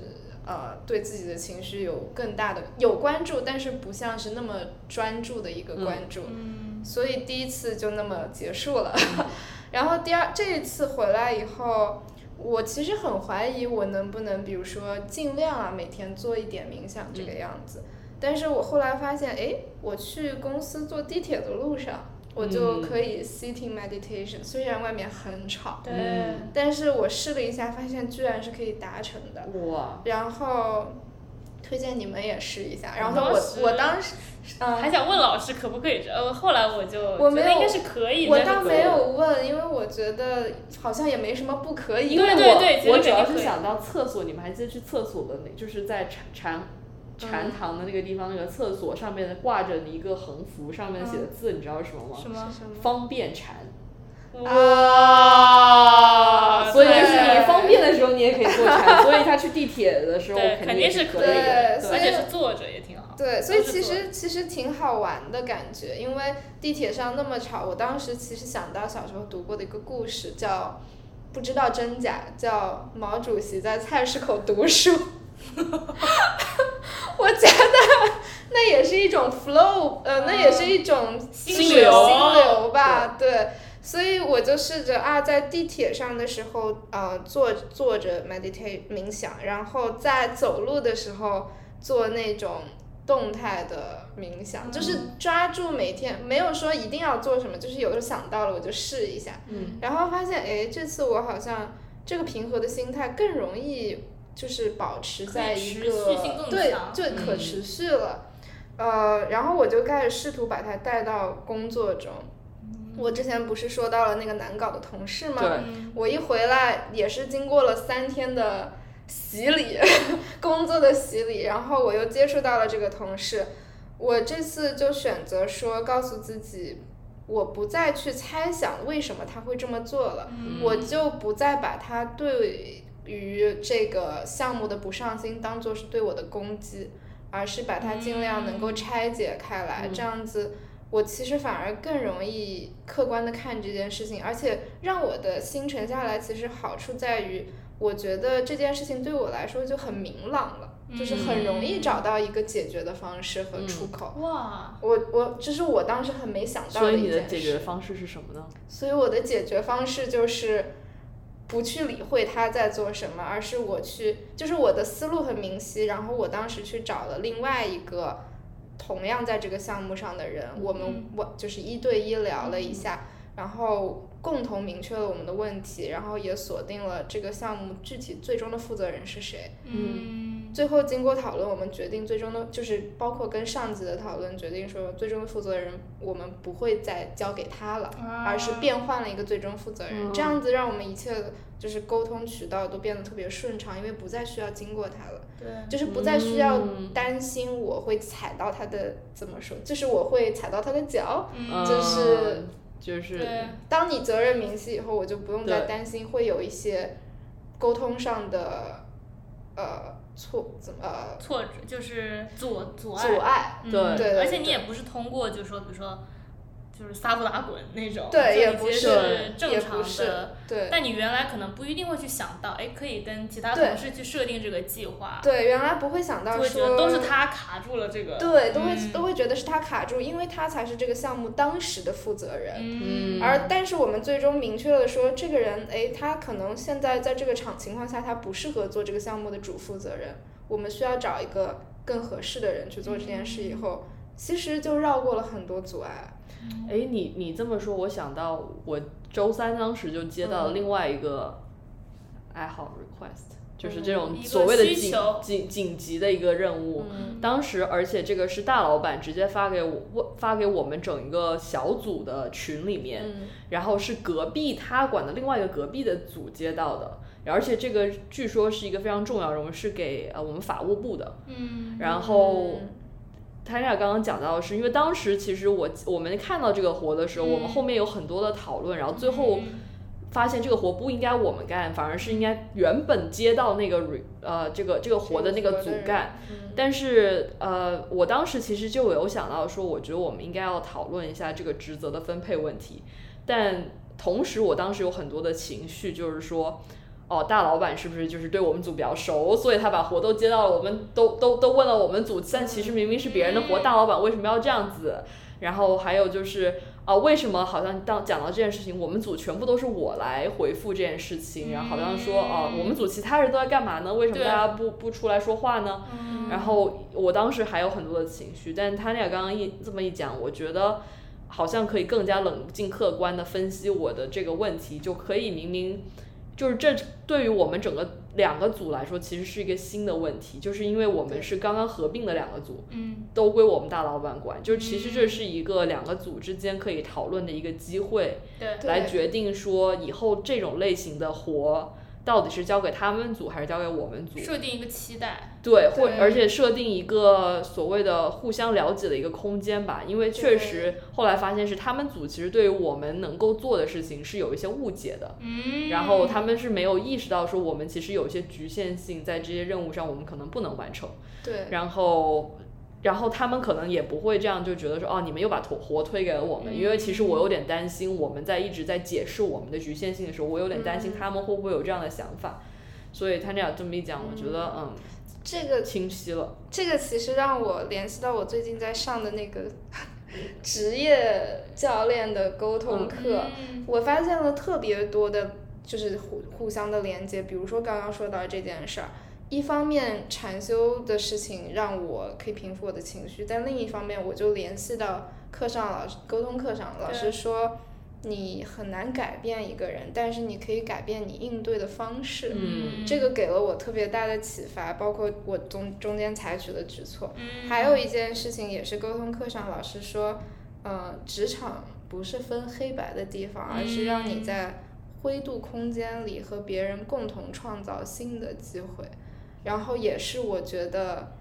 呃对自己的情绪有更大的有关注，但是不像是那么专注的一个关注，嗯，所以第一次就那么结束了。然后第二这一次回来以后，我其实很怀疑我能不能，比如说尽量啊每天做一点冥想这个样子。但是我后来发现，哎，我去公司坐地铁的路上，我就嗯可以 sitting meditation，、虽然外面很吵，对，嗯但是我试了一下，发现居然是可以达成的。哇，然后推荐你们也试一下。然后我当时我当时，嗯、还想问老师可不可以，呃，后来我就我没有觉得应该是可以，我倒没有问，因为我觉得好像也没什么不可以。因为对对我我主要是想到厕所，你们还记得去厕所的那，就是在禅禅禅嗯堂的那个地方，那个厕所上面挂着一个横幅，上面写的字，你知道是什么吗？什么什么？方便禅。啊所以就是你方便的时候你也可以坐禅，所以他去地铁的时候，肯肯定是可以对的。所以而且是坐着也挺好。对，所以其实其实挺好玩的感觉，因为地铁上那么吵，我当时其实想到小时候读过的一个故事，叫不知道真假，叫毛主席在菜市口读书。我觉得那也是一种 flow，呃，那也是一种心流心流吧，对。所以我就试着啊，在地铁上的时候，呃，坐坐着 meditate 冥想，然后在走路的时候做那种动态的冥想，就是抓住每天，没有说一定要做什么，就是有时候想到了我就试一下，嗯，然后发现哎，这次我好像这个平和的心态更容易就是保持在一个对强对可嗯持续了，呃，然后我就开始试图把它带到工作中。我之前不是说到了那个难搞的同事吗？我一回来也是经过了三天的洗礼，工作的洗礼，然后我又接触到了这个同事，我这次就选择说告诉自己，我不再去猜想为什么他会这么做了，嗯我就不再把他对于这个项目的不上心当做是对我的攻击，而是把它尽量能够拆解开来，嗯这样子。我其实反而更容易客观的看这件事情，而且让我的心沉下来。其实好处在于，我觉得这件事情对我来说就很明朗了，就是很容易找到一个解决的方式和出口。哇，我我这是我当时很没想到的一件你的解决事。方式是什么呢？所以我的解决方式就是不去理会他在做什么，而是我去，就是我的思路很明晰。然后我当时去找了另外一个同样在这个项目上的人，我们嗯我就是一对一聊了一下，然后共同明确了我们的问题，然后也锁定了这个项目具体最终的负责人是谁。嗯最后经过讨论，我们决定最终的就是包括跟上级的讨论，决定说最终的负责人我们不会再交给他了，而是变换了一个最终负责人，这样子让我们一切就是沟通渠道都变得特别顺畅，因为不再需要经过他了，对，就是不再需要担心我会踩到他的怎么说，就是我会踩到他的脚，嗯。就是就是对，当你责任明晰以后，我就不用再担心会有一些沟通上的呃错怎么呃挫折就是阻阻碍，阻碍。对而且你也不是通过就是说，比如说。就是撒泼打滚那种，对也不是也常不是的。对但你原来可能不一定会去想到，哎，可以跟其他同事去设定这个计划，对，原来不会想到说都是他卡住了这个。对，都会、嗯都会觉得是他卡住，因为他才是这个项目当时的负责人。嗯，而但是我们最终明确了说，这个人，哎，他可能现在在这个场情况下，他不适合做这个项目的主负责人，我们需要找一个更合适的人去做这件事。以后，其实就绕过了很多阻碍。哎，你你这么说，我想到我周三当时就接到了嗯另外一个爱好 request，、就是这种所谓的紧紧紧急的一个任务。嗯当时，而且这个是大老板直接发给我，发给我们整一个小组的群里面，嗯然后是隔壁他管的另外一个隔壁的组接到的，而且这个据说是一个非常重要的任务，是给呃我们法务部的。嗯，然后嗯他俩刚刚讲到的是，因为当时其实我我们看到这个活的时候，我们嗯后面有很多的讨论，然后最后发现这个活不应该我们干，反而是应该原本接到那个呃这个这个活的那个组干。嗯但是呃，我当时其实就有想到说，我觉得我们应该要讨论一下这个职责的分配问题，但同时我当时有很多的情绪，就是说。哦，大老板是不是就是对我们组比较熟，所以他把活都接到了，我们都都都问了我们组，但其实明明是别人的活，大老板为什么要这样子？然后还有就是啊、为什么好像当讲到这件事情，我们组全部都是我来回复这件事情，然后好像说哦、我们组其他人都在干嘛呢？为什么大家不不出来说话呢？嗯然后我当时还有很多的情绪，但他俩刚刚一这么一讲，我觉得好像可以更加冷静客观的分析我的这个问题，就可以明明就是这对于我们整个两个组来说，其实是一个新的问题，就是因为我们是刚刚合并的两个组，嗯。都归我们大老板管，就其实这是一个两个组之间可以讨论的一个机会，对。对。来决定说以后这种类型的活。到底是交给他们组还是交给我们组？设定一个期待，对，或对。而且设定一个所谓的互相了解的一个空间吧，因为确实后来发现是他们组其实对于我们能够做的事情是有一些误解的，嗯，然后他们是没有意识到说我们其实有一些局限性，在这些任务上我们可能不能完成，对。然后。然后他们可能也不会这样，就觉得说哦，你们又把活活推给了我们，因为其实我有点担心，我们在一直在解释我们的局限性的时候，我有点担心嗯他们会不会有这样的想法。所以他这样这么一讲，我觉得嗯这个清晰了。这个其实让我联系到我最近在上的那个 职业教练的沟通课，嗯我发现了特别多的，就是互互相的连接。比如说刚刚说到这件事儿，一方面禅修的事情让我可以平复我的情绪，但另一方面我就联系到课上老师沟通课上老师说。你很难改变一个人，但是你可以改变你应对的方式。嗯这个给了我特别大的启发，包括我中中间采取的举措。嗯还有一件事情也是沟通课上老师说，呃，职场不是分黑白的地方，而是让你嗯在灰度空间里和别人共同创造新的机会。然后也是我觉得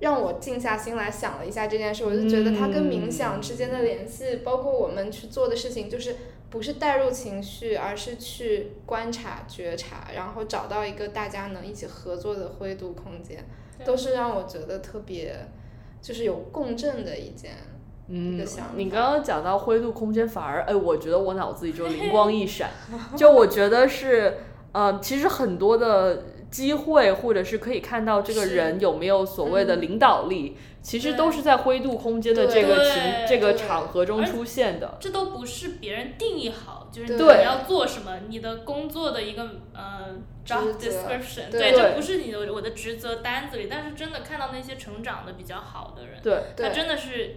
让我静下心来想了一下这件事，我就觉得它跟冥想之间的联系，包括我们去做的事情，就是不是带入情绪，而是去观察、觉察，然后找到一个大家能一起合作的灰度空间，都是让我觉得特别就是有共振的一件。嗯想，你刚刚讲到灰度空间，反而哎，我觉得我脑子里就灵光一闪，就我觉得是呃，其实很多的机会，或者是可以看到这个人有没有所谓的嗯。领导力，其实都是在灰度空间的这个情这个场合中出现的。这都不是别人定义好，就是你要做什么，你的工作的一个呃 job description，对。这不是你的我的职责单子里，但是真的看到那些成长的比较好的人，对，对。他真的是，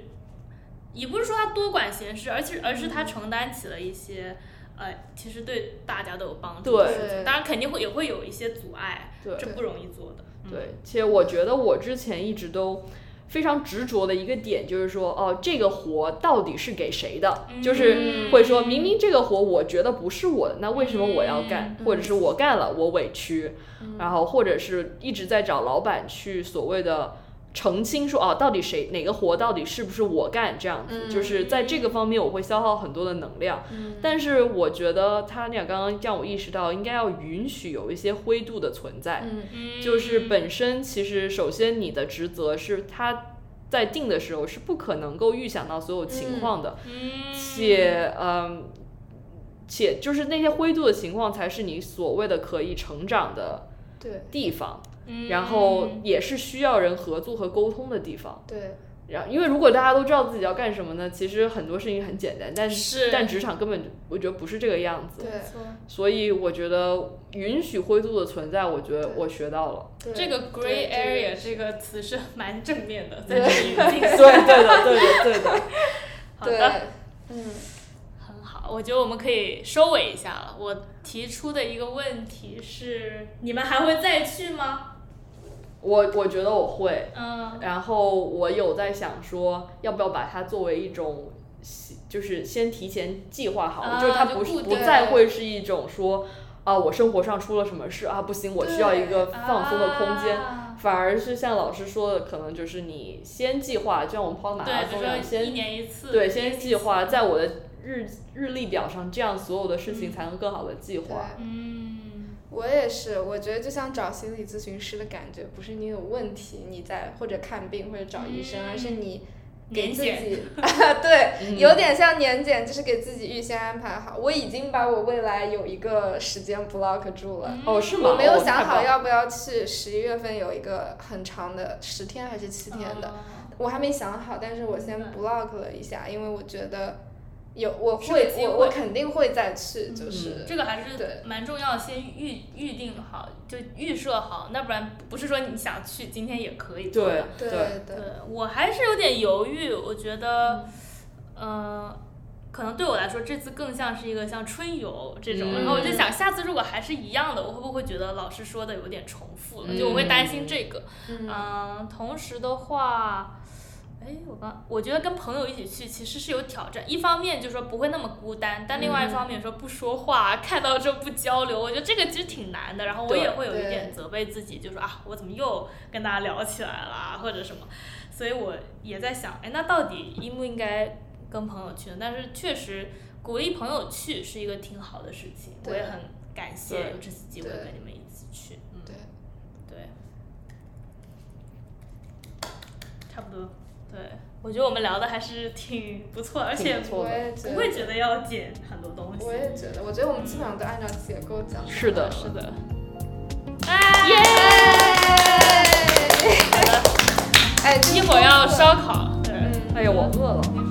也不是说他多管闲事，而且而是他承担起了一些。哎，其实对大家都有帮助。对对当然肯定会也会有一些阻碍，对这不容易做的。嗯对，且我觉得我之前一直都非常执着的一个点就是说，哦，这个活到底是给谁的？就是会说明明这个活我觉得不是我的，那为什么我要干？嗯或者是我干了我委屈，嗯然后或者是一直在找老板去所谓的。澄清说哦，到底谁哪个活到底是不是我干？这样子，嗯就是在这个方面我会消耗很多的能量。嗯但是我觉得他俩刚刚让我意识到，应该要允许有一些灰度的存在。就是本身其实首先你的职责是他在定的时候是不可能够预想到所有情况的，嗯，且嗯，且就是那些灰度的情况才是你所谓的可以成长的对地方，嗯然后也是需要人合作和沟通的地方。对然后，因为如果大家都知道自己要干什么呢，其实很多事情很简单，但是但职场根本就我觉得不是这个样子。对所以我觉得允许灰度的存在，我觉得我学到了。对这个 gray 这个 area 这个词是蛮正面的，在这个语境下。对对的，对的，对的。对好的，，嗯很好，我觉得我们可以收尾一下了。我提出的一个问题是，你们还会再去吗？我我觉得我会，嗯然后我有在想说，要不要把它作为一种，就是先提前计划好，啊就是它不是不再会是一种说，啊，我生活上出了什么事啊，不行，我需要一个放松的空间。啊反而是像老师说的，可能就是你先计划，就像我们跑马拉松一样，先一先年一次。对先计划，在我的日日历表上，这样所有的事情嗯才能更好的计划。嗯，我也是，我觉得就像找心理咨询师的感觉，不是你有问题你在或者看病或者找医生，嗯而是你给自己 对，嗯有点像年检，就是给自己预先安排好。我已经把我未来有一个时间 block 住了。哦，是吗？我没有想好要不要去十一月份有一个很长的十天还是七天的，哦我还没想好，但是我先 block 了一下，因为我觉得有我会机会我我肯定会再去，就嗯是、这个还是蛮重要，先预预定好，就预设好，那不然不是说你想去今天也可以做对的。对对我还是有点犹豫，我觉得，呃，可能对我来说这次更像是一个像春游这种，嗯然后我就想下次如果还是一样的，我会不会觉得老师说的有点重复了？嗯就我会担心这个。嗯嗯，同时的话。哎，我刚我觉得跟朋友一起去其实是有挑战，一方面就是说不会那么孤单，但另外一方面说不说话，看到之后不交流，我觉得这个其实挺难的。然后我也会有一点责备自己，就说啊，我怎么又跟大家聊起来了，或者什么。所以我也在想，哎，那到底应不应该跟朋友去呢？但是确实鼓励朋友去是一个挺好的事情，我也很感谢有这次机会跟你们一起去。嗯，对。对，差不多。对，我觉得我们聊的还是挺不错，而且不错我不会觉得要剪很多东西。我也觉得，我觉得我们基本上都按照结构讲。是的，是的。耶！好的，哎，一会儿要烧烤。对。嗯哎呀，我饿了。嗯